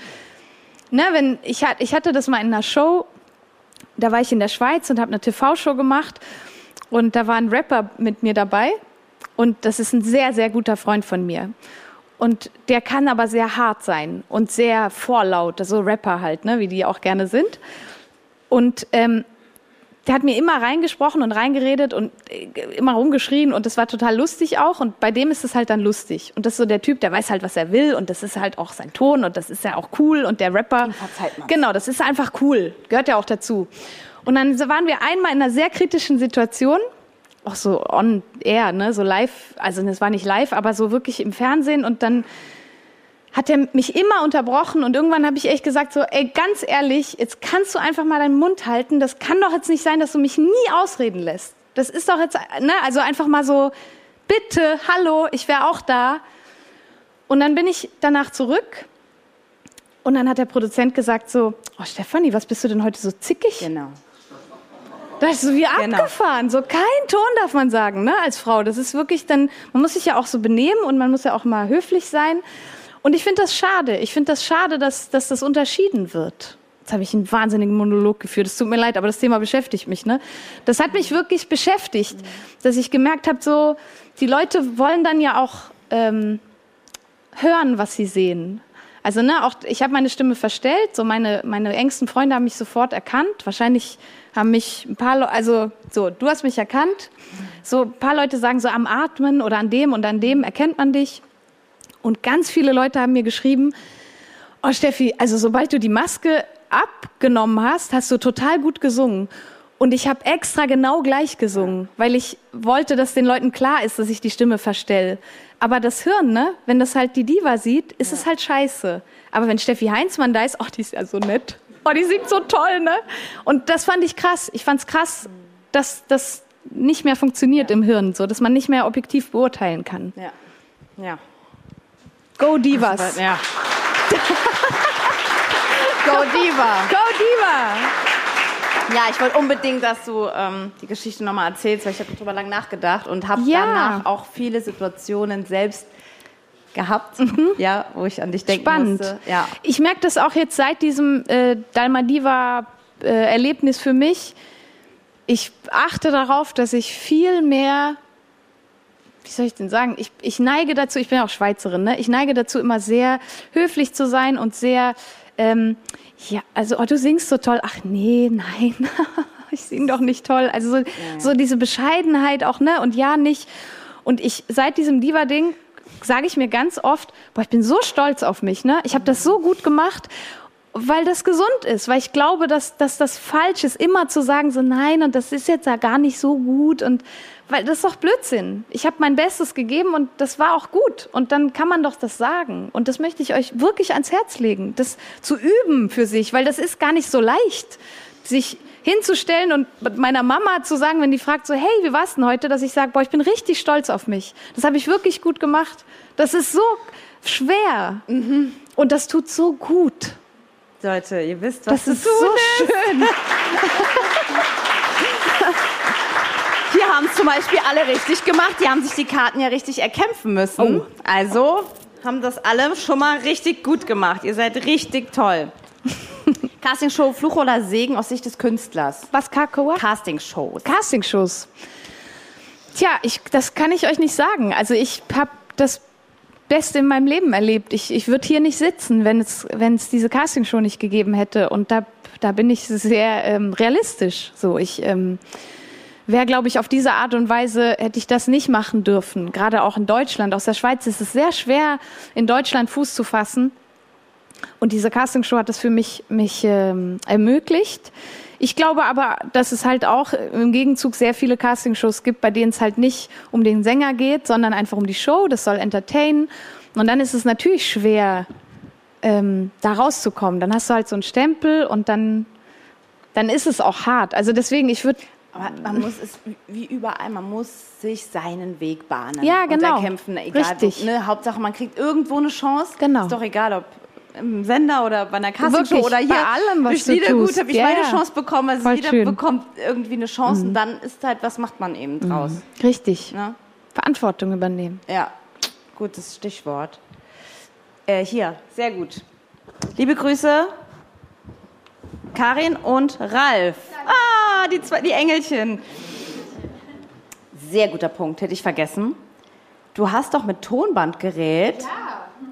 ne, wenn ich, ich hatte das mal in einer Show, da war ich in der Schweiz und habe eine TV-Show gemacht und da war ein Rapper mit mir dabei und das ist ein sehr, sehr guter Freund von mir. Und der kann aber sehr hart sein und sehr vorlaut, so Rapper halt, ne, wie die auch gerne sind. Und ähm, der hat mir immer reingesprochen und reingeredet und äh, immer rumgeschrien und das war total lustig auch. Und bei dem ist es halt dann lustig. Und das ist so der Typ, der weiß halt, was er will und das ist halt auch sein Ton und das ist ja auch cool und der Rapper. Genau, das ist einfach cool. Gehört ja auch dazu. Und dann waren wir einmal in einer sehr kritischen Situation auch so on air, ne, so live, also es war nicht live, aber so wirklich im Fernsehen und dann hat er mich immer unterbrochen und irgendwann habe ich echt gesagt so, ey, ganz ehrlich, jetzt kannst du einfach mal deinen Mund halten. Das kann doch jetzt nicht sein, dass du mich nie ausreden lässt. Das ist doch jetzt, ne, also einfach mal so, bitte, hallo, ich wäre auch da. Und dann bin ich danach zurück und dann hat der Produzent gesagt so, oh Stefanie, was bist du denn heute so zickig? Genau. Das ist so wie genau. abgefahren. So kein Ton darf man sagen, ne, als Frau. Das ist wirklich dann, man muss sich ja auch so benehmen und man muss ja auch mal höflich sein. Und ich finde das schade. Ich finde das schade, dass, dass das unterschieden wird. Jetzt habe ich einen wahnsinnigen Monolog geführt. Es tut mir leid, aber das Thema beschäftigt mich. Ne? Das hat mich wirklich beschäftigt, dass ich gemerkt habe, so die Leute wollen dann ja auch ähm, hören, was sie sehen. Also ne, auch ich habe meine Stimme verstellt. So meine meine engsten Freunde haben mich sofort erkannt. Wahrscheinlich haben mich ein paar Leute, also so, du hast mich erkannt. So ein paar Leute sagen so am Atmen oder an dem und an dem erkennt man dich. Und ganz viele Leute haben mir geschrieben, oh Steffi, also sobald du die Maske abgenommen hast, hast du total gut gesungen. Und ich habe extra genau gleich gesungen, weil ich wollte, dass den Leuten klar ist, dass ich die Stimme verstelle. Aber das Hirn, ne, wenn das halt die Diva sieht, ist ja. es halt scheiße. Aber wenn Steffi Heinzmann da ist, oh, die ist ja so nett. Oh, die singt so toll, ne? Und das fand ich krass. Ich fand es krass, dass das nicht mehr funktioniert ja. im Hirn, so dass man nicht mehr objektiv beurteilen kann. Ja. Ja. Go Divas. Ja. Go Diva. Go Diva. Ja, ich wollte unbedingt, dass du ähm, die Geschichte nochmal erzählst, weil ich habe darüber lange nachgedacht und habe ja. danach auch viele Situationen selbst gehabt, mhm. ja, wo ich an dich denken Spannend. musste. Ja. Ich merke das auch jetzt seit diesem äh, Dalmadiva-Erlebnis äh, für mich. Ich achte darauf, dass ich viel mehr wie soll ich denn sagen? Ich, ich neige dazu, ich bin auch Schweizerin, ne? ich neige dazu, immer sehr höflich zu sein und sehr, ähm, ja, also, oh, du singst so toll. Ach nee, nein, ich sing doch nicht toll. Also so, ja. so diese Bescheidenheit auch, ne? Und ja, nicht. Und ich, seit diesem Diva-Ding, sage ich mir ganz oft, boah, ich bin so stolz auf mich, ne? Ich habe das so gut gemacht, weil das gesund ist, weil ich glaube, dass, dass das falsch ist, immer zu sagen, so nein, und das ist jetzt ja gar nicht so gut und weil das ist doch Blödsinn. Ich habe mein Bestes gegeben und das war auch gut. Und dann kann man doch das sagen. Und das möchte ich euch wirklich ans Herz legen, das zu üben für sich, weil das ist gar nicht so leicht, sich hinzustellen und meiner Mama zu sagen, wenn die fragt so, hey, wie war's denn heute, dass ich sage, boah, ich bin richtig stolz auf mich. Das habe ich wirklich gut gemacht. Das ist so schwer mhm. und das tut so gut. Leute, ihr wisst, was das ist so schön. Hier haben es zum Beispiel alle richtig gemacht. Die haben sich die Karten ja richtig erkämpfen müssen. Oh. Also haben das alle schon mal richtig gut gemacht. Ihr seid richtig toll. Castingshow Fluch oder Segen aus Sicht des Künstlers? Was, Kakao? Castingshows. Castingshows. Tja, ich, das kann ich euch nicht sagen. Also ich habe das Beste in meinem Leben erlebt. Ich, ich würde hier nicht sitzen, wenn es, wenn es diese Castingshow nicht gegeben hätte. Und da, da bin ich sehr ähm, realistisch. So, ich ähm, wäre, glaube ich, auf diese Art und Weise hätte ich das nicht machen dürfen. Gerade auch in Deutschland. Aus der Schweiz ist es sehr schwer, in Deutschland Fuß zu fassen. Und diese Castingshow hat das für mich, mich ähm, ermöglicht. Ich glaube aber, dass es halt auch im Gegenzug sehr viele Castingshows gibt, bei denen es halt nicht um den Sänger geht, sondern einfach um die Show. Das soll entertainen. Und dann ist es natürlich schwer, ähm, da rauszukommen. Dann hast du halt so einen Stempel und dann, dann ist es auch hart. Also deswegen, ich würde Aber man muss es wie überall, man muss sich seinen Weg bahnen. Ja, Und genau. erkämpfen, egal. Richtig. Wo, ne, Hauptsache, man kriegt irgendwo eine Chance. Genau. Ist doch egal, ob im Sender oder bei einer Wirklich, oder hier. bei allem, was Durch Liedergut tust. habe ich Ja, meine. Chance bekommen. Also Voll jeder schön. Mhm. bekommt irgendwie eine Chance und dann ist halt, was macht man eben draus? Richtig. Ne? Verantwortung übernehmen. Ja, gutes Stichwort. Äh, hier, sehr gut. Liebe Grüße, Karin und Ralf. Ah, die, zwei, die Engelchen. Sehr guter Punkt, hätte ich vergessen. Du hast doch mit Tonbandgerät. Ja.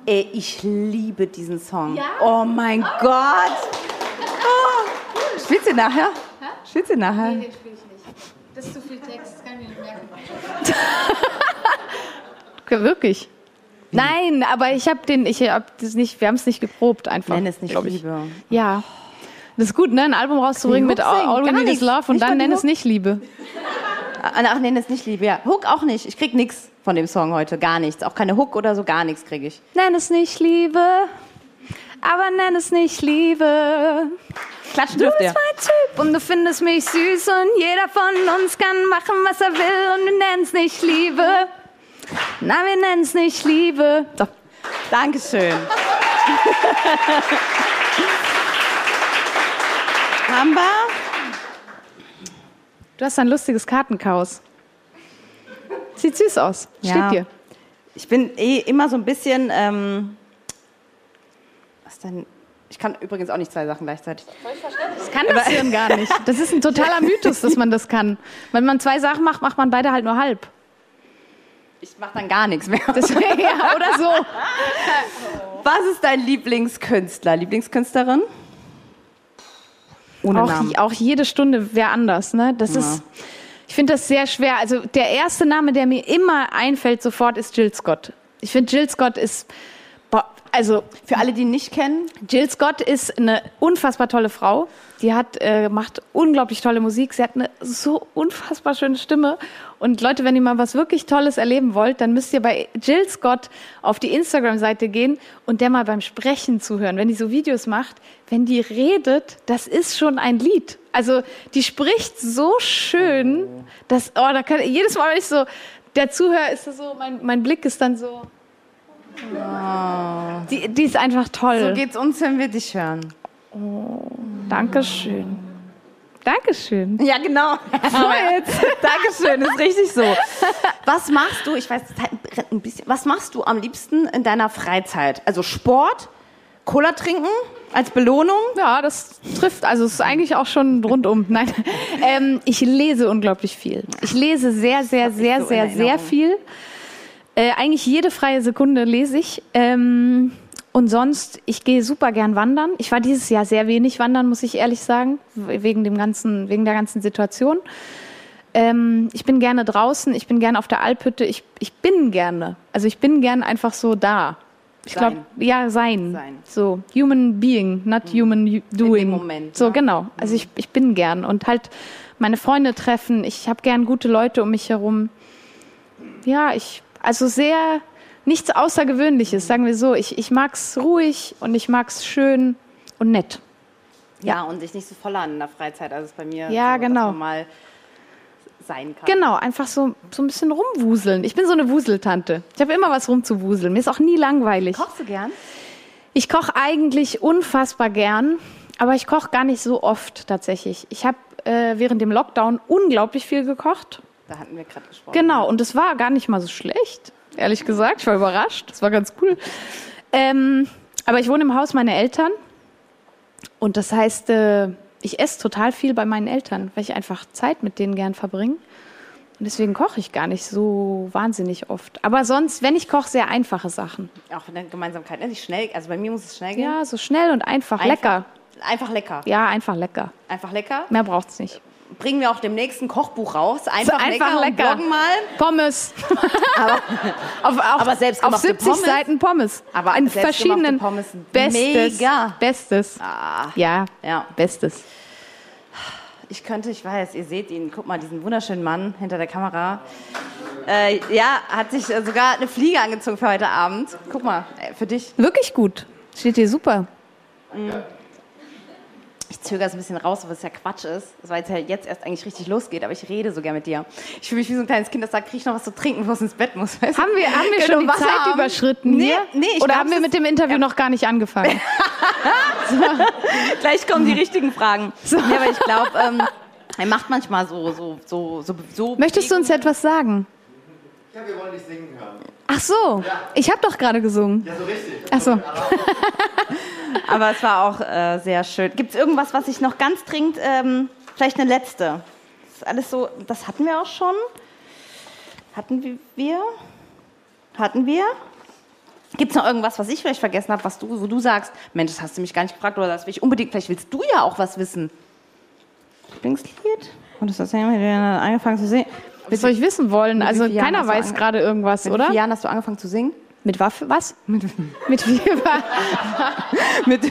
Ey, ich liebe diesen Song. Ja? Oh mein Gott. Oh. Spielst du nachher? Spielst du nachher? spiele ich nicht. Das ist zu viel Text, das kann ich nicht merken. Wirklich? Nein, aber ich habe den, ich hab das nicht, wir haben es nicht geprobt einfach. Nenn es nicht ich. Liebe. Ja. Das ist gut, ne? Ein Album rauszubringen mit All, All We Need Is. Love und Nicht dann nenn es nicht Liebe. Ah, Ach, nee, das nicht Liebe. Ja, Hook auch nicht. Ich krieg nichts von dem Song heute. Gar nichts. Auch keine Hook oder so, gar nichts kriege ich. Nenn es nicht Liebe, aber nenn es nicht Liebe. Klatschen Du dürft bist ihr. mein Typ und du findest mich süß und jeder von uns kann machen, was er will und wir nennen es nicht Liebe. Na, wir nennen es nicht Liebe. So. Dankeschön. Haben wir? Du hast ein lustiges Kartenchaos. Sieht süß aus. Ja. Steht dir. Ich bin eh immer so ein bisschen. Ähm, was denn? Ich kann übrigens auch nicht zwei Sachen gleichzeitig. Das kann das Hirn gar nicht. Das ist ein totaler Mythos, dass man das kann. Wenn man zwei Sachen macht, macht man beide halt nur halb. Ich mache dann gar nichts mehr. Deswegen, ja, oder so. Was ist dein Lieblingskünstler, Lieblingskünstlerin? Ohne Auch, Namen. auch jede Stunde wäre anders. Ne? Das ist, ich finde das sehr schwer. Also der erste Name, der mir immer einfällt sofort, ist Jill Scott. Ich finde, Jill Scott ist, also Für alle, die ihn nicht kennen, Jill Scott ist eine unfassbar tolle Frau. Die hat äh, macht unglaublich tolle Musik. Sie hat eine so unfassbar schöne Stimme. Und Leute, wenn ihr mal was wirklich Tolles erleben wollt, dann müsst ihr bei Jill Scott auf die Instagram-Seite gehen und der mal beim Sprechen zuhören. Wenn die so Videos macht, wenn die redet, das ist schon ein Lied. Also die spricht so schön, dass oh, da kann jedes Mal, wenn ich so der Zuhörer ist so, mein, mein Blick ist dann so. Die, die ist einfach toll. so geht's uns, wenn wir dich hören. Dankeschön. Dankeschön. Ja, genau. Dankeschön, ist richtig so. Was machst du, ich weiß, brennt ein bisschen, was machst du am liebsten in deiner Freizeit? Also Sport, Cola trinken als Belohnung? Ja, das trifft, also es ist eigentlich auch schon rundum. Nein, ähm, ich lese unglaublich viel. Ich lese sehr, sehr, sehr, so sehr, sehr Erinnerung. viel. Äh, eigentlich jede freie Sekunde lese ich. Ähm, und sonst, ich gehe super gern wandern. Ich war dieses Jahr sehr wenig wandern, muss ich ehrlich sagen, wegen dem ganzen, wegen der ganzen Situation. Ähm, ich bin gerne draußen, ich bin gerne auf der Alphütte, ich, ich bin gerne. Also ich bin gern einfach so da. Ich glaube, ja, sein. Sein. So, human being, not human u- doing. Moment, So, ne? genau. Also ich, ich bin gern und halt meine Freunde treffen. Ich habe gern gute Leute um mich herum. Ja, ich, also sehr, nichts Außergewöhnliches, sagen wir so. Ich, ich mag's ruhig und ich mag's schön und nett. Ja, und sich nicht so voll an in der Freizeit, als es bei mir Ja, so, genau. mal sein kann. Genau, einfach so, so ein bisschen rumwuseln. Ich bin so eine Wuseltante. Ich habe immer was rumzuwuseln. Mir ist auch nie langweilig. Kochst du gern? Ich koche eigentlich unfassbar gern, aber ich koche gar nicht so oft tatsächlich. Ich habe äh, während dem Lockdown unglaublich viel gekocht. Da hatten wir gerade gesprochen. Genau, und es war gar nicht mal so schlecht, ehrlich gesagt. Ich war überrascht. Das war ganz cool. Ähm, aber ich wohne im Haus meiner Eltern. Und das heißt, äh, ich esse total viel bei meinen Eltern, weil ich einfach Zeit mit denen gern verbringe. Und deswegen koche ich gar nicht so wahnsinnig oft. Aber sonst, wenn ich koche, sehr einfache Sachen. Auch von der Gemeinsamkeit. ne? Nicht schnell, also bei mir muss es schnell gehen. Ja, so schnell und einfach, lecker. Einfach lecker. Ja, einfach lecker. Einfach lecker. Mehr braucht's nicht. Bringen wir auch dem nächsten Kochbuch raus. Einfach, So lecker, und bloggen mal. Pommes. auf, auf, aber auf selbstgemachte 70 Pommes? Seiten Pommes. Aber in verschiedenen Pommes, Bestes. mega. Bestes. Ah, Ja, ja. Bestes. Ich könnte, ich weiß, ihr seht ihn. Guck mal, diesen wunderschönen Mann hinter der Kamera. Äh, ja, hat sich äh, sogar eine Fliege angezogen für heute Abend. Guck mal, äh, für dich. Wirklich gut. Steht dir super. Ich zögere es ein bisschen raus, was ja Quatsch ist. War jetzt ja jetzt erst eigentlich richtig losgeht, aber ich rede so gern mit dir. Ich fühle mich wie so ein kleines Kind, das sagt, krieg ich noch was zu trinken, bevor es ins Bett muss. Weißt? Haben wir, haben wir schon die Wasser Zeit haben? überschritten Nee, hier? nee, ich Oder glaub, haben wir es mit dem Interview noch gar nicht angefangen? Gleich kommen die richtigen Fragen. Ja, aber ich glaube, ähm, er macht manchmal so, so, so, so, so Möchtest du uns etwas sagen? Ja, wir wollen dich singen hören. Ach so, ich habe doch gerade gesungen. Ja, so richtig. Ach so. Aber es war auch äh, sehr schön. Gibt es irgendwas, was ich noch ganz dringend, ähm, vielleicht eine letzte? Das ist alles so, das hatten wir auch schon. Hatten wir? Hatten wir? Gibt es noch irgendwas, was ich vielleicht vergessen habe, was du, wo du sagst, Mensch, das hast du mich gar nicht gefragt oder das will ich unbedingt, vielleicht willst du ja auch was wissen. Lieblingslied? Und das hast du ja angefangen zu singen. Was soll ich wissen wollen? Also keiner weiß gerade irgendwas, Mit oder? Jahren hast du angefangen zu singen? Mit Waffe? Was? Mit, mit wie? mit,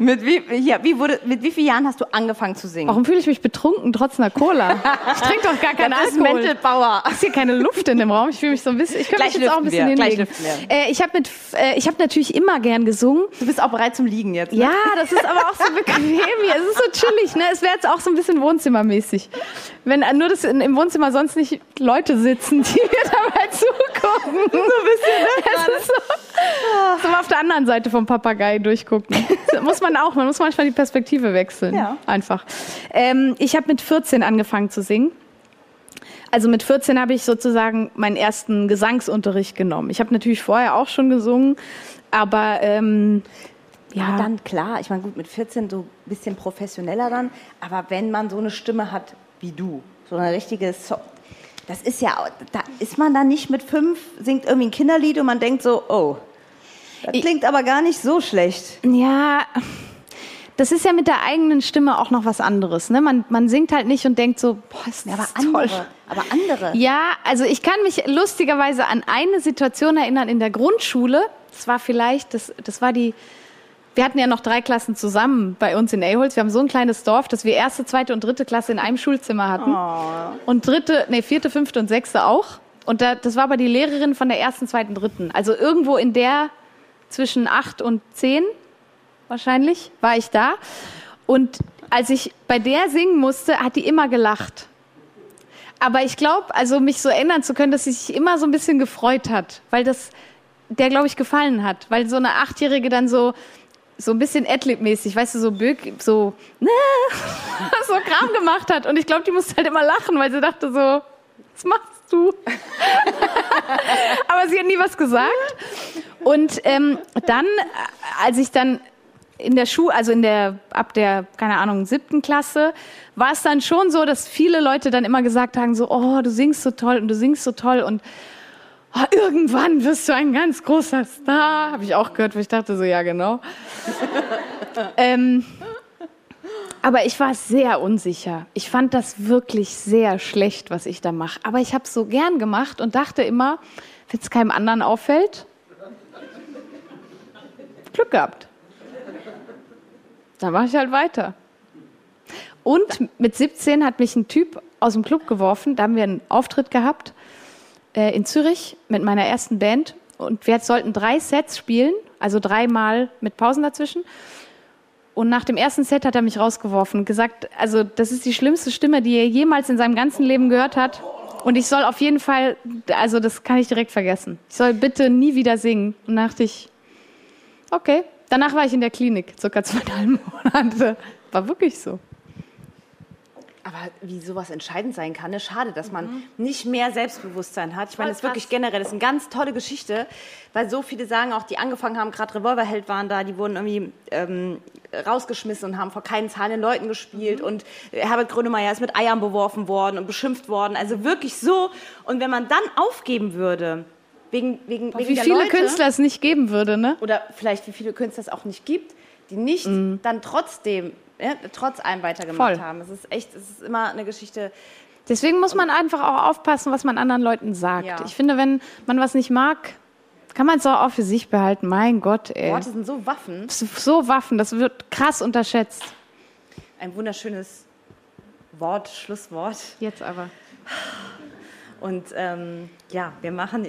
mit, wie, ja, wie wurde, mit wie vielen Jahren hast du angefangen zu singen? Warum fühle ich mich betrunken trotz einer Cola? Ich trinke doch gar keinen Das ist Alkohol. Mental Power. Ist hier keine Luft in dem Raum? Ich fühle mich so ein bisschen. Ich könnte mich jetzt auch ein bisschen wir, hinlegen. Äh, ich habe mit, äh, ich habe natürlich immer gern gesungen. Du bist auch bereit zum Liegen jetzt. Ne? Ja, das ist aber auch so bequem hier. Es ist so chillig, ne? Es wäre jetzt auch so ein bisschen Wohnzimmermäßig. Wenn äh, nur das in, im Wohnzimmer sonst nicht Leute sitzen, die mir dabei zugucken. So ein bisschen, ne? So mal auf der anderen Seite vom Papagei durchgucken. Das muss man auch, man muss manchmal die Perspektive wechseln. Ja. Einfach. Ähm, ich habe mit 14 angefangen zu singen. Also mit 14 habe ich sozusagen meinen ersten Gesangsunterricht genommen. Ich habe natürlich vorher auch schon gesungen, aber ähm, Ja, ja, dann klar. Ich meine, gut, mit 14 so ein bisschen professioneller dann. Aber wenn man so eine Stimme hat wie du, so eine richtige so das ist ja, da ist man dann nicht mit fünf, singt irgendwie ein Kinderlied und man denkt so, oh, das klingt aber gar nicht so schlecht. Ja, das ist ja mit der eigenen Stimme auch noch was anderes. Ne? Man, man singt halt nicht und denkt so, boah, ist Ja, das aber toll. andere, aber andere. Ja, also ich kann mich lustigerweise an eine Situation erinnern in der Grundschule. Das war vielleicht, das, das war die, wir hatten ja noch drei Klassen zusammen bei uns in Eholz. Wir haben so ein kleines Dorf, dass wir erste, zweite und dritte Klasse in einem Schulzimmer hatten. Und dritte, nee, vierte, fünfte und sechste auch. Und da, das war aber die Lehrerin von der ersten, zweiten, dritten. Also irgendwo in der zwischen acht und zehn wahrscheinlich war ich da. Und als ich bei der singen musste, hat die immer gelacht. Aber ich glaube, also mich so erinnern zu können, dass sie sich immer so ein bisschen gefreut hat, weil das der, glaube ich, gefallen hat. Weil so eine Achtjährige dann so, so ein bisschen Adlib-mäßig, weißt du, so Böck, so, ne, so Kram gemacht hat. Und ich glaube, die musste halt immer lachen, weil sie dachte so, was machst du? Aber sie hat nie was gesagt. Und ähm, dann, äh, als ich dann in der Schule, also in der, ab der, keine Ahnung, siebten Klasse, war es dann schon so, dass viele Leute dann immer gesagt haben, so, oh, du singst so toll und du singst so toll und oh, irgendwann wirst du ein ganz großer Star. Habe ich auch gehört, wo ich dachte so, ja, genau. ähm, aber ich war sehr unsicher. Ich fand das wirklich sehr schlecht, was ich da mache. Aber ich habe es so gern gemacht und dachte immer, wenn es keinem anderen auffällt, Glück gehabt. Dann mache ich halt weiter. Und mit 17 hat mich ein Typ aus dem Club geworfen. Da haben wir einen Auftritt gehabt äh, in Zürich mit meiner ersten Band. Und wir sollten drei Sets spielen, also dreimal mit Pausen dazwischen. Und nach dem ersten Set hat er mich rausgeworfen und gesagt, also das ist die schlimmste Stimme, die er jemals in seinem ganzen Leben gehört hat. Und ich soll auf jeden Fall, also das kann ich direkt vergessen. Ich soll bitte nie wieder singen. Und dachte ich, okay. Danach war ich in der Klinik, circa zweieinhalb Monate. War wirklich so. Aber wie sowas entscheidend sein kann, ist schade, dass man nicht mehr Selbstbewusstsein hat. Ich meine, das ist wirklich generell, das ist eine ganz tolle Geschichte, weil so viele sagen auch, die angefangen haben, gerade Revolverheld waren da, die wurden irgendwie ähm, rausgeschmissen und haben vor keinen zahlenden Leuten gespielt und Herbert Grönemeyer ist mit Eiern beworfen worden und beschimpft worden. Also wirklich so. Und wenn man dann aufgeben würde, wegen, wegen, wegen Wie viele Leute, Künstler es nicht geben würde, ne? oder vielleicht wie viele Künstler es auch nicht gibt, die nicht dann trotzdem, ja, trotz allem weitergemacht Voll. haben. Es ist echt, es ist immer eine Geschichte. Deswegen muss man einfach auch aufpassen, was man anderen Leuten sagt. Ja. Ich finde, wenn man was nicht mag, kann man es auch für sich behalten. Mein Gott, ey. Worte sind so Waffen. So Waffen, das wird krass unterschätzt. Ein wunderschönes Wort, Schlusswort. Jetzt aber. Und ähm, ja, wir machen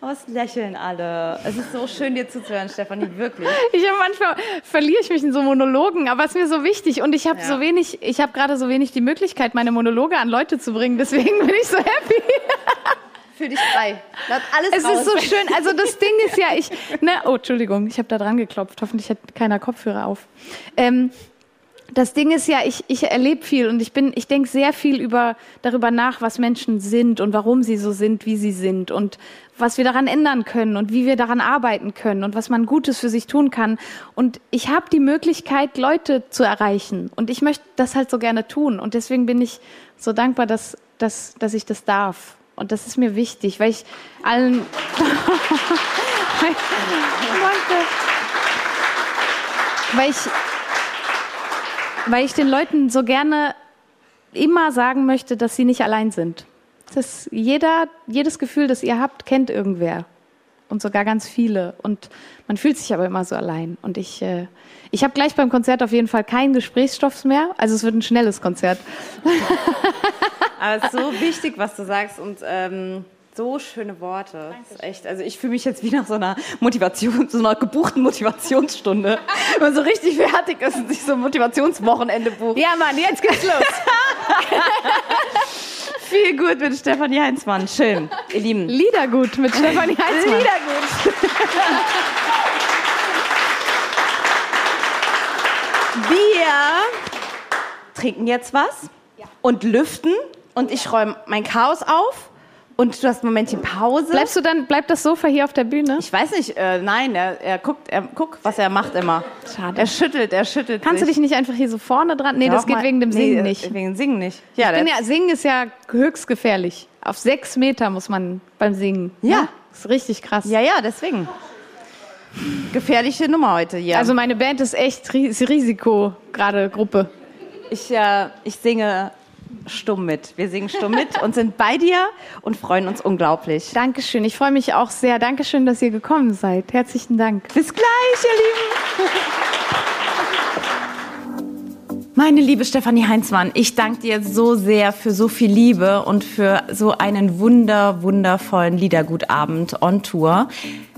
Aber es lächeln alle. Es ist so schön, dir zuzuhören, Stefanie, wirklich. Ich habe manchmal verliere ich mich in so Monologen, aber es ist mir so wichtig und ich habe Ja. so wenig, ich habe gerade so wenig die Möglichkeit, meine Monologe an Leute zu bringen. Deswegen bin ich so happy. Fühl dich frei. Lass alles Es raus. ist so schön. Also das Ding ist ja, ich, ne, oh, Entschuldigung, ich habe da dran geklopft. Hoffentlich hat keiner Kopfhörer auf. Ähm, das Ding ist ja, ich, ich erlebe viel und ich bin, ich denke sehr viel über, darüber nach, was Menschen sind und warum sie so sind, wie sie sind und was wir daran ändern können und wie wir daran arbeiten können und was man Gutes für sich tun kann. Und ich habe die Möglichkeit, Leute zu erreichen und ich möchte das halt so gerne tun und deswegen bin ich so dankbar, dass, dass, dass ich das darf. Und das ist mir wichtig, weil ich allen. Weil ich, weil ich den Leuten so gerne immer sagen möchte, dass sie nicht allein sind. Das jeder, jedes Gefühl, das ihr habt, kennt irgendwer. Und sogar ganz viele. Und man fühlt sich aber immer so allein. Und ich, äh, ich habe gleich beim Konzert auf jeden Fall keinen Gesprächsstoff mehr. Also es wird ein schnelles Konzert. Aber es ist so wichtig, was du sagst und ähm, so schöne Worte. Das ist echt, also ich fühle mich jetzt wie nach so einer Motivation, so einer gebuchten Motivationsstunde. Wenn man so richtig fertig ist und sich so ein Motivationswochenende bucht. Ja, Mann, jetzt geht's los. Viel gut mit Stefanie Heinzmann. Schön. Ihr Lieben. Liedergut mit Stefanie Heitzmann. Liedergut. Wir trinken jetzt was und lüften und ich räume mein Chaos auf und du hast ein Momentchen Pause. Bleibst du dann, bleibt das Sofa hier auf der Bühne? ich weiß nicht, äh, nein, er, er guckt, er guckt, was er macht immer. Schade. Er schüttelt, er schüttelt. Kannst du sich. dich nicht einfach hier so vorne dran? Nee, das Doch geht mal- wegen dem Singen nee, nicht. Wegen dem Singen nicht. Ja, Ich bin das- ja, Singen ist ja höchst gefährlich. Auf sechs Meter muss man beim Singen. Ja. Ne? Das ist richtig krass. ja, ja, deswegen. Gefährliche Nummer heute hier. Also meine Band ist echt Ris- Risiko, gerade Gruppe. Ich, äh, ich singe stumm mit. Wir singen stumm mit und sind bei dir und freuen uns unglaublich. Dankeschön. Ich freue mich auch sehr. Dankeschön, dass ihr gekommen seid. Herzlichen Dank. Bis gleich, ihr Lieben. Meine liebe Stefanie Heinzmann, ich danke dir so sehr für so viel Liebe und für so einen wunder, wundervollen Liedergutabend on Tour.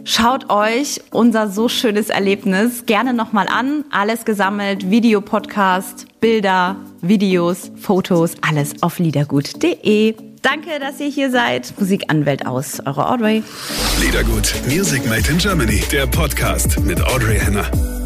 Schaut euch unser so schönes Erlebnis gerne nochmal an. Alles gesammelt, Videopodcast, Bilder, Videos, Fotos, alles auf liedergut.de. Danke, dass ihr hier seid. Musikanwält aus, eure Audrey. Liedergut, Music Made in Germany, der Podcast mit Audrey Henner.